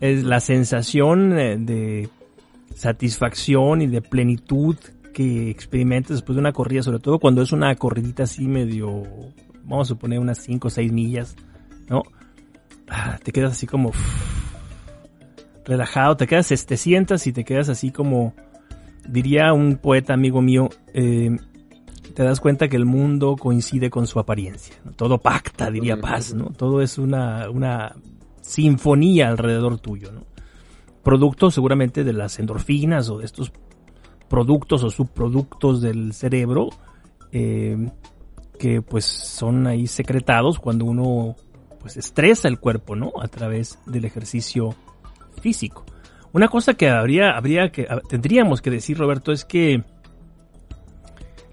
Es la sensación eh, de satisfacción y de plenitud que experimentas después de una corrida, sobre todo cuando es una corridita así medio, vamos a suponer unas 5 o 6 millas, ¿no? Ah, te quedas así como relajado, te quedas, te sientas y te quedas así como, diría un poeta amigo mío, eh, te das cuenta que el mundo coincide con su apariencia, todo pacta, diría Paz, ¿no? Todo es una, una sinfonía alrededor tuyo, ¿no? Producto seguramente de las endorfinas o de estos productos o subproductos del cerebro eh, que pues son ahí secretados cuando uno pues estresa el cuerpo, ¿no? A través del ejercicio físico. Una cosa que habría, habría que, tendríamos que decir, Roberto, es que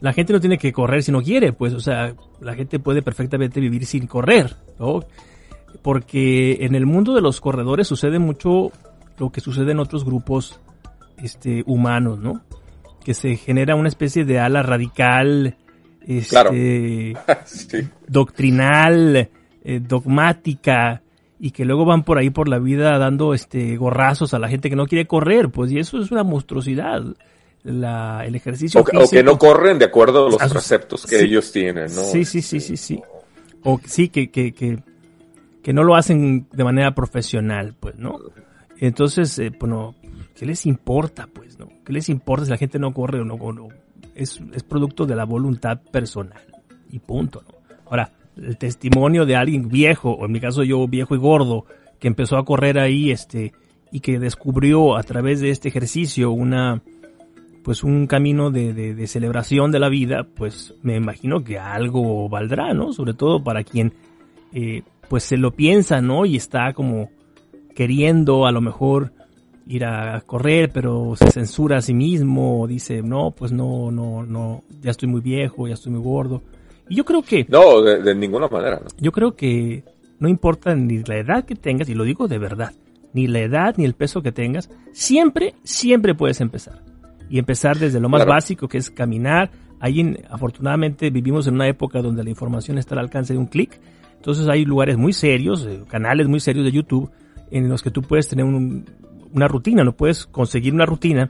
la gente no tiene que correr si no quiere, pues, o sea, la gente puede perfectamente vivir sin correr, ¿no? Porque en el mundo de los corredores sucede mucho lo que sucede en otros grupos este, humanos, ¿no? Que se genera una especie de ala radical, este, doctrinal, eh, dogmática, y que luego van por ahí por la vida dando este gorrazos a la gente que no quiere correr, pues y eso es una monstruosidad. La, el ejercicio
o, que no corren de acuerdo a los preceptos que ellos tienen, ¿no?
Sí, sí, sí, sí, sí. O sí, que, que, que que no lo hacen de manera profesional, pues, ¿no? Entonces, eh, bueno, ¿qué les importa, pues, no? ¿Qué les importa si la gente no corre o no? no? Es, es producto de la voluntad personal y punto, ¿no? Ahora, el testimonio de alguien viejo, o en mi caso yo viejo y gordo, que empezó a correr ahí, este, y que descubrió a través de este ejercicio una, pues un camino de, de, de celebración de la vida, pues me imagino que algo valdrá, ¿no? Sobre todo para quien eh, pues se lo piensa, ¿no? Y está como queriendo a lo mejor ir a correr, pero se censura a sí mismo, dice, no, pues no, no, no, ya estoy muy viejo, ya estoy muy gordo. Y yo creo que...
No, de, ninguna manera. ¿no?
Yo creo que no importa ni la edad que tengas, y lo digo de verdad, ni la edad ni el peso que tengas, siempre, siempre puedes empezar. Y empezar desde lo más básico, que es caminar. Ahí, afortunadamente, vivimos en una época donde la información está al alcance de un clic entonces hay lugares muy serios, eh, canales muy serios de YouTube en los que tú puedes tener una rutina, no puedes conseguir una rutina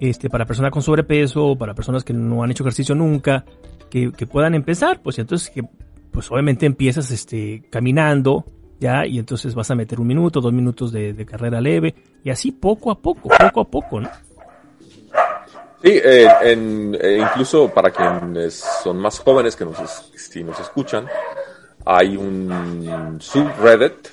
este, para personas con sobrepeso, para personas que no han hecho ejercicio nunca, que, puedan empezar, pues entonces que pues obviamente empiezas este, caminando, ya, y entonces vas a meter un minuto, dos minutos de, carrera leve, y así poco a poco, poco a poco, ¿no?
Sí, eh, eh, incluso para quienes son más jóvenes que si nos escuchan, hay un subreddit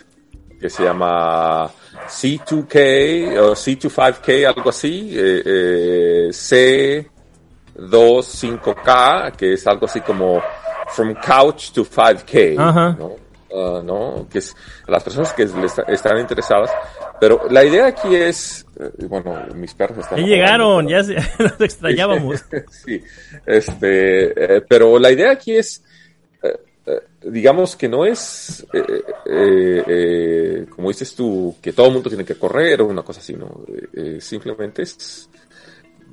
que se llama C2K o C25K, algo así, eh, C25K, que es algo así como From Couch to 5K, ¿no? Ah, ¿no? Que es las personas que están interesadas. Pero la idea aquí es, eh, bueno, mis perros están...
Ya llegaron, ya nos extrañábamos.
sí, este, eh, pero la idea aquí es, eh, digamos que no es, como dices tú, que todo el mundo tiene que correr o una cosa así, ¿no? simplemente es,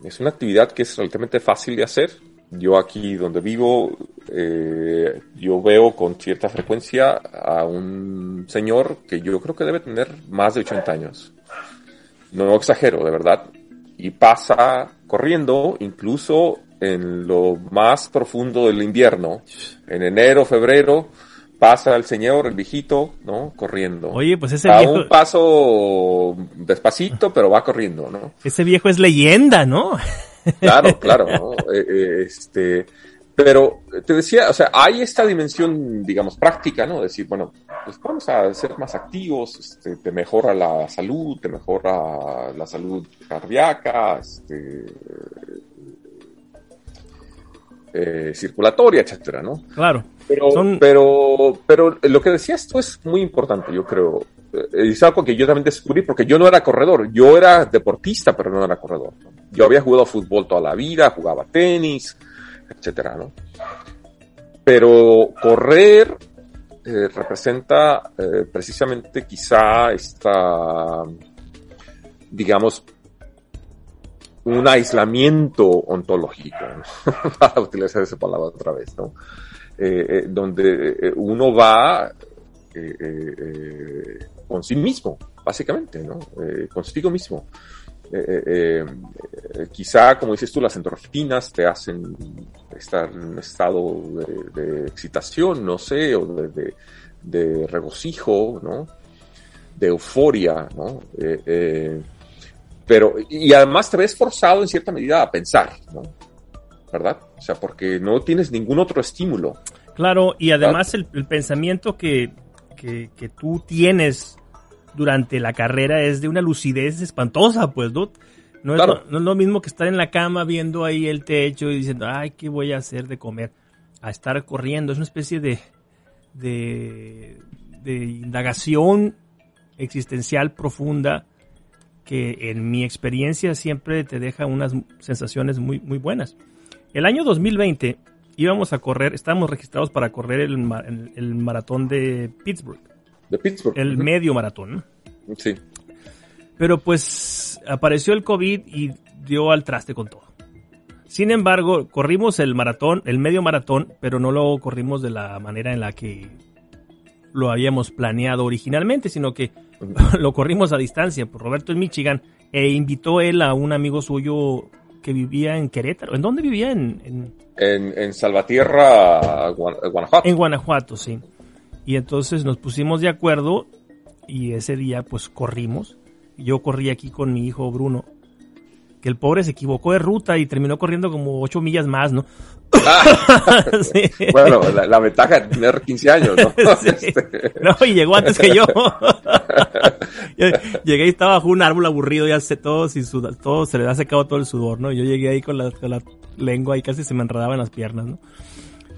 es una actividad que es relativamente fácil de hacer yo aquí donde vivo, eh, yo veo con cierta frecuencia a un señor que yo creo que debe tener más de 80 años. No exagero, de verdad. Y pasa corriendo, incluso en lo más profundo del invierno, en enero, febrero, pasa el señor, el viejito, ¿no? Corriendo.
Oye, pues ese
a
viejo...
un paso despacito, pero va corriendo, ¿no?
Ese viejo es leyenda, ¿no?
Claro, claro, ¿no? Eh, eh, este, pero te decía, o sea, hay esta dimensión, digamos, práctica, ¿no? Decir, bueno, pues vamos a ser más activos, este, te mejora la salud, te mejora la salud cardíaca, este, eh, circulatoria, etcétera, ¿no?
Claro.
Pero, pero, pero lo que decías tú es muy importante, yo creo. Es algo que yo también descubrí porque yo no era corredor, yo era deportista, pero no era corredor. Yo había jugado fútbol toda la vida, jugaba tenis, etcétera, ¿no? Pero correr eh, representa eh, precisamente quizá esta, digamos, un aislamiento ontológico, para utilizar esa palabra otra vez, ¿no? Eh, donde uno va con sí mismo, básicamente, ¿no? consigo mismo. Eh, eh, eh, quizá, como dices tú, las endorfinas te hacen estar en un estado de, excitación, no sé, o de, regocijo, ¿no? De euforia, ¿no? Pero, y además te ves forzado en cierta medida a pensar, ¿no? ¿Verdad? O sea, porque no tienes ningún otro estímulo.
Claro, y además el, pensamiento que, que, que tú tienes durante la carrera es de una lucidez espantosa, pues, ¿no? No, es lo, mismo que estar en la cama viendo ahí el techo y diciendo, ay, ¿qué voy a hacer de comer? A estar corriendo. Es una especie de, de, indagación existencial profunda que en mi experiencia siempre te deja unas sensaciones muy, muy buenas. El año 2020 íbamos a correr, estábamos registrados para correr el, el maratón de Pittsburgh.
De Pittsburgh.
El medio maratón.
Sí.
Pero pues apareció el COVID y dio al traste con todo. Sin embargo, corrimos el maratón, el medio maratón, pero no lo corrimos de la manera en la que lo habíamos planeado originalmente, sino que lo corrimos a distancia por Roberto en Michigan e invitó él a un amigo suyo que vivía en Querétaro. ¿En dónde vivía? En,
en... en Salvatierra, Guanajuato.
En Guanajuato, sí. Y entonces nos pusimos de acuerdo y ese día pues corrimos. Yo corrí aquí con mi hijo Bruno, que el pobre se equivocó de ruta y terminó corriendo como ocho millas más, ¿no?
Bueno, la, ventaja de tener 15 años, ¿no?
Este. No, y llegó antes que yo. llegué y estaba bajo un árbol aburrido, ya sé todo, sin sudar, todo se le ha secado todo el sudor, ¿no? Yo llegué ahí con la, con la lengua y casi se me enredaba en las piernas, ¿no?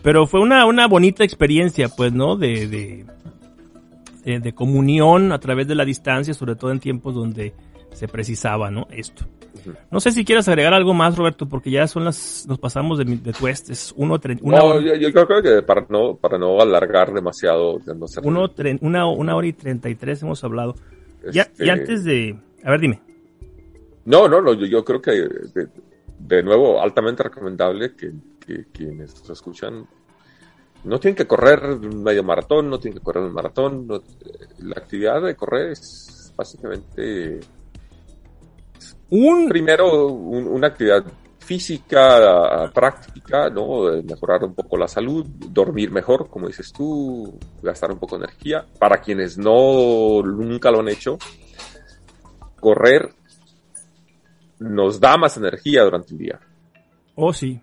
Pero fue una, una bonita experiencia, pues, ¿no? De, de, de, comunión a través de la distancia, sobre todo en tiempos donde se precisaba, ¿no? Esto. No sé si quieres agregar algo más, Roberto, porque ya son las, nos pasamos de, de tu es uno,
una no, yo, creo que para no, para no alargar demasiado, no
uno, una, una hora y treinta y tres hemos hablado. Ya, y este antes de, a ver, dime.
No, no, no, yo, creo que de, de, nuevo altamente recomendable que, que quienes nos escuchan no tienen que correr un medio maratón, no tienen que correr un maratón. la actividad de correr es básicamente un primero una actividad física, práctica, ¿no? Mejorar un poco la salud, dormir mejor, como dices tú, gastar un poco de energía. Para quienes no nunca lo han hecho, correr nos da más energía durante el día.
Oh, sí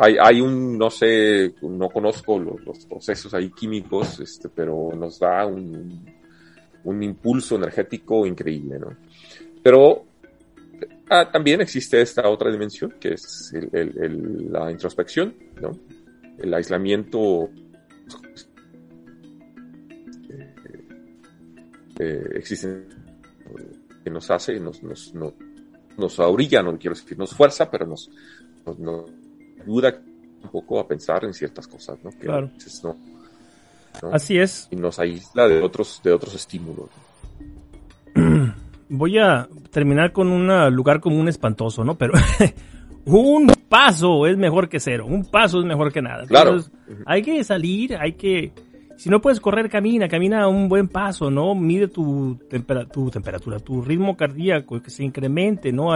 hay, hay un, no sé, no conozco los, procesos ahí químicos, este, pero nos da un, un impulso energético increíble, ¿no? Pero ah, también existe esta otra dimensión, que es la introspección, ¿no? El aislamiento eh, eh, existe que nos hace, nos, nos, nos, nos orilla, no quiero decir, nos fuerza, pero nos, nos, ayuda un poco a pensar en ciertas cosas, ¿no?
claro. Así es.
Y nos aísla de otros, de otros estímulos.
Voy a terminar con un lugar común espantoso, ¿no? Pero un paso es mejor que cero, un paso es mejor que nada.
Claro.
hay que salir, hay que... Si no puedes correr, camina, camina a un buen paso, ¿no? Mide tu, tu temperatura, tu ritmo cardíaco, que se incremente, ¿no?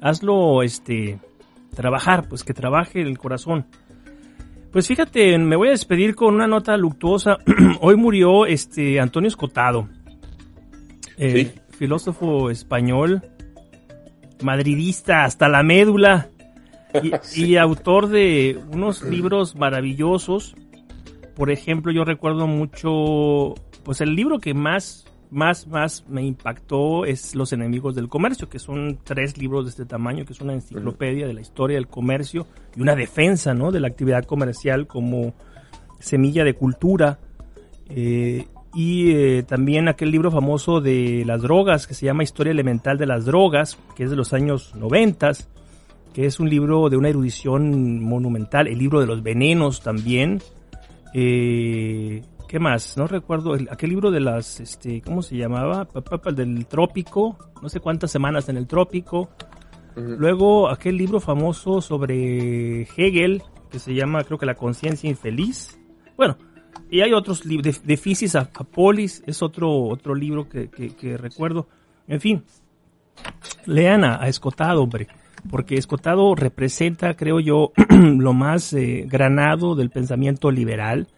hazlo, este, trabajar, pues que trabaje el corazón. Pues fíjate, me voy a despedir con una nota luctuosa. Hoy murió este Antonio Escotado, filósofo español, madridista hasta la médula y, autor de unos libros maravillosos. Por ejemplo, yo recuerdo mucho, pues el libro que más más, más me impactó es Los enemigos del comercio, que son tres libros de este tamaño, que es una enciclopedia de la historia del comercio y una defensa ¿no? de la actividad comercial como semilla de cultura. Eh, y eh, también aquel libro famoso de las drogas, que se llama Historia Elemental de las Drogas, que es de los años 90, que es un libro de una erudición monumental. El libro de los venenos también. Eh, ¿Qué más? No recuerdo. aquel libro de las, este, ¿cómo se llamaba? El del trópico. No sé cuántas semanas en el trópico. Luego aquel libro famoso sobre Hegel, que se llama, creo que La conciencia infeliz. Bueno, y hay otros libros. De, Fisis a, Polis es otro, otro libro que, recuerdo. En fin, lean a, Escotado, hombre. Porque Escotado representa, creo yo, lo más eh, granado del pensamiento liberal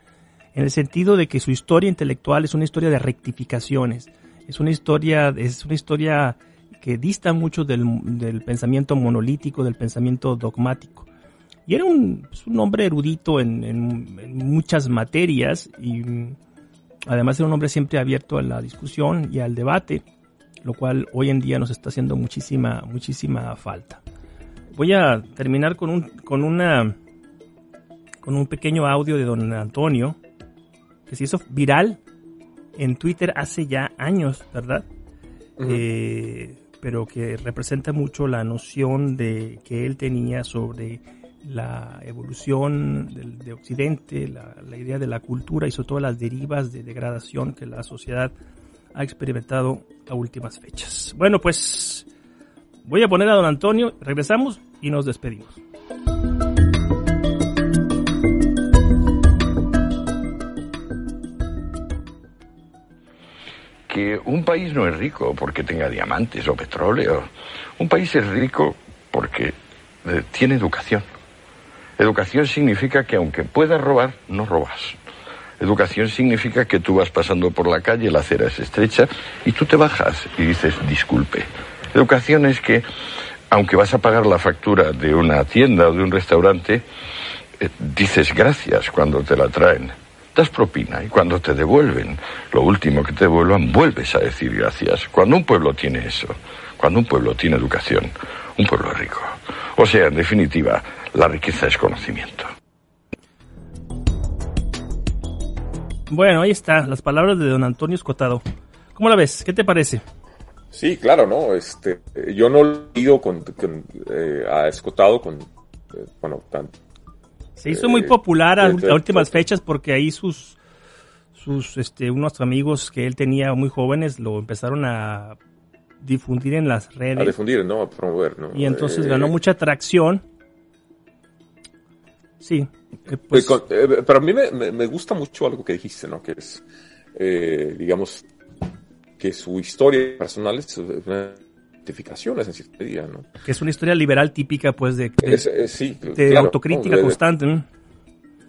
en el sentido de que su historia intelectual es una historia de rectificaciones, es una historia, es una historia que dista mucho del, pensamiento monolítico, del pensamiento dogmático. Y era un, pues, hombre erudito en, muchas materias y además era un hombre siempre abierto a la discusión y al debate, lo cual hoy en día nos está haciendo muchísima, muchísima falta. Voy a terminar con un, con una, con un pequeño audio de don Antonio, que se hizo viral en Twitter hace ya años, ¿verdad? Eh, pero que representa mucho la noción de que él tenía sobre la evolución de Occidente, la, idea de la cultura y sobre todo las derivas de degradación que la sociedad ha experimentado a últimas fechas. Bueno, pues voy a poner a don Antonio, regresamos y nos despedimos.
que un país no es rico porque tenga diamantes o petróleo. Un país es rico porque eh, tiene educación. Educación significa que aunque puedas robar, no robas. Educación significa que tú vas pasando por la calle, la acera es estrecha, y tú te bajas y dices disculpe. Educación es que, aunque vas a pagar la factura de una tienda o de un restaurante, eh, dices gracias cuando te la traen das propina y cuando te devuelven lo último que te devuelvan, vuelves a decir gracias. Cuando un pueblo tiene eso, cuando un pueblo tiene educación, un pueblo rico. O sea, en definitiva, la riqueza es conocimiento.
Bueno, ahí está, las palabras de don Antonio Escotado. ¿Cómo la ves? ¿Qué te parece?
Sí, claro, ¿no? Este, yo no he ido con, eh, a Escotado con, eh, bueno, tanto
se hizo muy popular a, últimas fechas porque ahí sus, sus, este, unos amigos que él tenía muy jóvenes lo empezaron a difundir en las redes.
A difundir, ¿no? A promover, ¿no?
Y entonces ganó eh, mucha atracción. Sí.
Eh, pues, eh, pero a mí me, gusta mucho algo que dijiste, ¿no? Que es, digamos, que su historia personal es una en cierta medida, ¿no?
Que es una historia liberal típica, pues, de, de, autocrítica constante,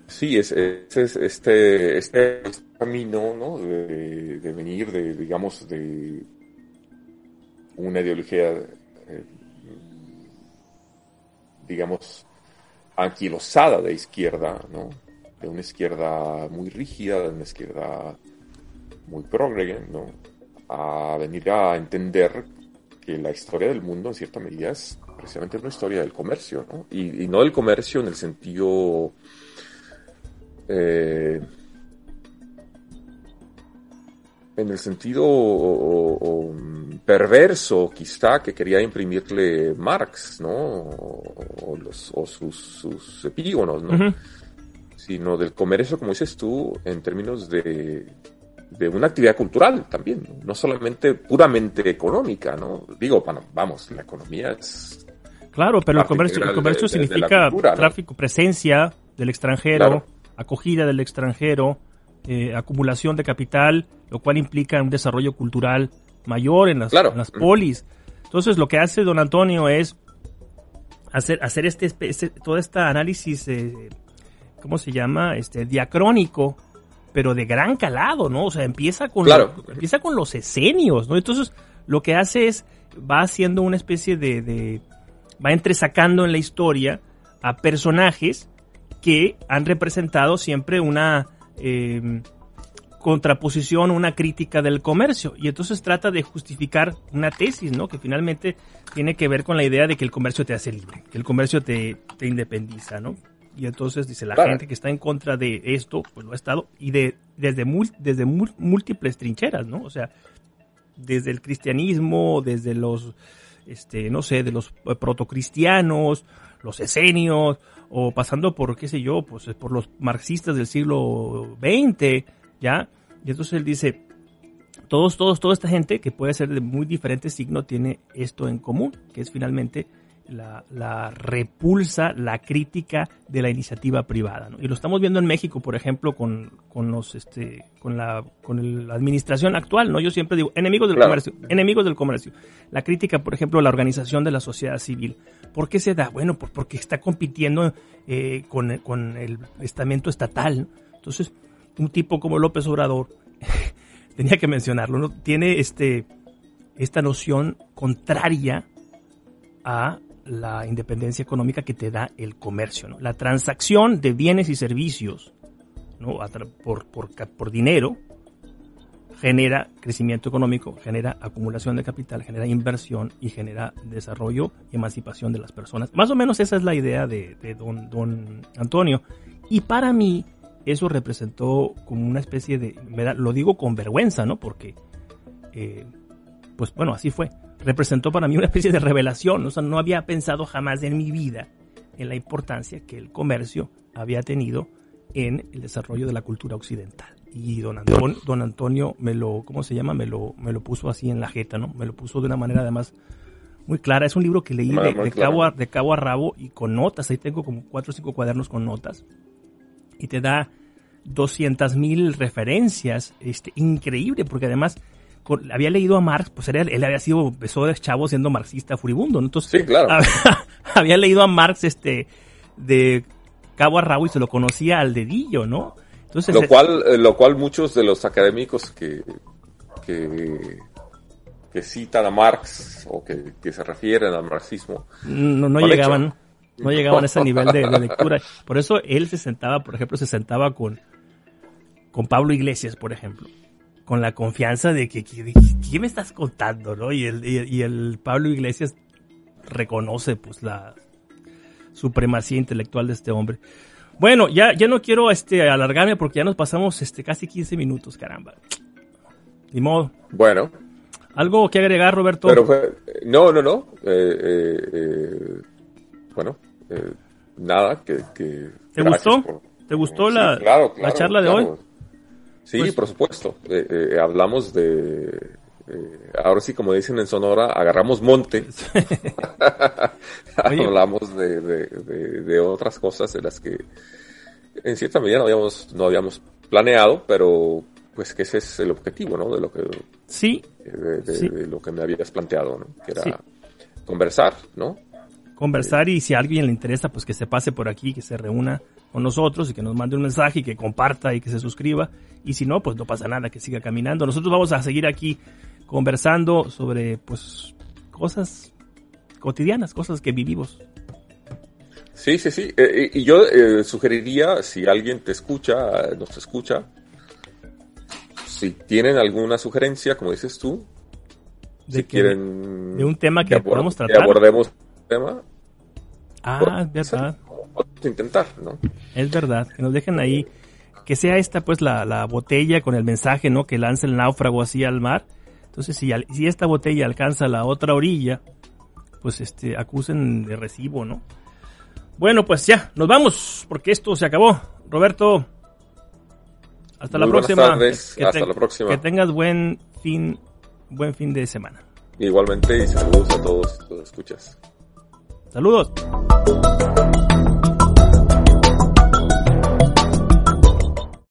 Sí, es, este, este camino, ¿no? De, venir de, digamos, de una ideología, eh, digamos, anquilosada de izquierda, ¿no? De una izquierda muy rígida, de una izquierda muy progre, ¿no? A venir a entender que la historia del mundo en cierta medida es precisamente una historia del comercio, ¿no? Y, no del comercio en el sentido... Eh, en el sentido perverso quizá que quería imprimirle Marx, ¿no? O, los, sus, sus, epígonos, ¿no? Sino del comercio, como dices tú, en términos de, de una actividad cultural también, no solamente puramente económica, ¿no? Digo, bueno, vamos, la economía es...
Claro, pero el comercio, el comercio significa tráfico, presencia del extranjero, acogida del extranjero, eh, acumulación de capital, lo cual implica un desarrollo cultural mayor en las, las polis. Entonces, lo que hace don Antonio es hacer, hacer este, este todo este análisis, eh, ¿cómo se llama? Este, diacrónico, pero de gran calado, ¿no? O sea, empieza con, empieza con los esenios, ¿no? Entonces, lo que hace es, va haciendo una especie de, de, va entresacando en la historia a personajes que han representado siempre una eh, contraposición, una crítica del comercio. Y entonces trata de justificar una tesis, ¿no? Que finalmente tiene que ver con la idea de que el comercio te hace libre, que el comercio te, te independiza, ¿no? Y entonces dice la gente que está en contra de esto, pues lo ha estado, y de, desde, desde múltiples trincheras, ¿no? O sea, desde el cristianismo, desde los, este, no sé, de los protocristianos, los esenios, o pasando por, qué sé yo, pues por los marxistas del siglo XX, ¿ya? Y entonces él dice, todos, todos, toda esta gente que puede ser de muy diferentes signos tiene esto en común, que es finalmente la, repulsa, la crítica de la iniciativa privada. Y lo estamos viendo en México, por ejemplo, con, con los, este, con la, con la administración actual, ¿no? Yo siempre digo, enemigos del comercio, enemigos del comercio. La crítica, por ejemplo, a la organización de la sociedad civil. ¿Por qué se da? Bueno, porque está compitiendo eh, con, el estamento estatal. Entonces, un tipo como López Obrador, tenía que mencionarlo, ¿no? Tiene este, esta noción contraria a la independencia económica que te da el comercio. ¿no? La transacción de bienes y servicios ¿no? por, por, por dinero genera crecimiento económico, genera acumulación de capital, genera inversión y genera desarrollo y emancipación de las personas. Más o menos esa es la idea de, don, don, Antonio. Y para mí eso representó como una especie de, lo digo con vergüenza, ¿no? Porque, eh, pues bueno, así fue representó para mí una especie de revelación. O sea, no había pensado jamás en mi vida en la importancia que el comercio había tenido en el desarrollo de la cultura occidental. Y don Antonio, don Antonio me lo, ¿cómo se llama? Me lo, me lo puso así en la jeta, ¿no? Me lo puso de una manera además muy clara. Es un libro que leí de, cabo a, de cabo a rabo y con notas. Ahí tengo como cuatro o cinco cuadernos con notas. Y te da 200 mil referencias. Este, increíble, porque además había leído a Marx, pues él, él había sido, empezó de chavo siendo marxista furibundo, Entonces,
sí, claro.
Había, leído a Marx este, de cabo a rabo y se lo conocía al dedillo, ¿no?
Entonces, lo, cual, eh, lo cual muchos de los académicos que, que, que citan a Marx o que, que se refieren al marxismo.
No, no llegaban, no llegaban a ese nivel de, de, lectura. Por eso él se sentaba, por ejemplo, se sentaba con, con Pablo Iglesias, por ejemplo con la confianza de que, ¿qué me estás contando? ¿no? Y, el, y, el Pablo Iglesias reconoce pues la supremacía intelectual de este hombre. Bueno, ya, ya no quiero este, alargarme porque ya nos pasamos este, casi 15 minutos, caramba. Ni modo.
Bueno.
¿Algo que agregar, Roberto?
no, no, no. Eh, eh, eh, bueno, nada, que...
¿Te gustó? ¿Te gustó la, la charla de hoy?
Sí, pues por supuesto. Eh, eh, hablamos de, eh, ahora sí, como dicen en Sonora, agarramos monte. hablamos de, de, otras cosas de las que en cierta medida no habíamos, no habíamos planeado, pero pues que ese es el objetivo, ¿no? De lo que,
sí,
de, lo que me habías planteado, ¿no? Que era conversar, ¿no?
Conversar y si a alguien le interesa, pues que se pase por aquí, que se reúna con nosotros y que nos mande un mensaje y que comparta y que se suscriba. Y si no, pues no pasa nada, que siga caminando. Nosotros vamos a seguir aquí conversando sobre pues cosas cotidianas, cosas que vivimos.
Sí, sí, sí. Eh, y yo eh, sugeriría, si alguien te escucha, nos escucha, si tienen alguna sugerencia, como dices tú,
de
si quieren
de un tema que, podamos tratar.
Que abordemos el tema.
Ah, es verdad.
Intentar, ¿no?
Es verdad, que nos dejen ahí, que sea esta pues la, la botella con el mensaje, ¿no? Que lance el náufrago así al mar. Entonces, si, si esta botella alcanza la otra orilla, pues este, acusen de recibo, ¿no? Bueno, pues ya, nos vamos, porque esto se acabó. Roberto, hasta la próxima.
Que, hasta la próxima.
Que tengas buen fin, buen fin de semana.
Igualmente y saludos a todos los escuchas.
Saludos.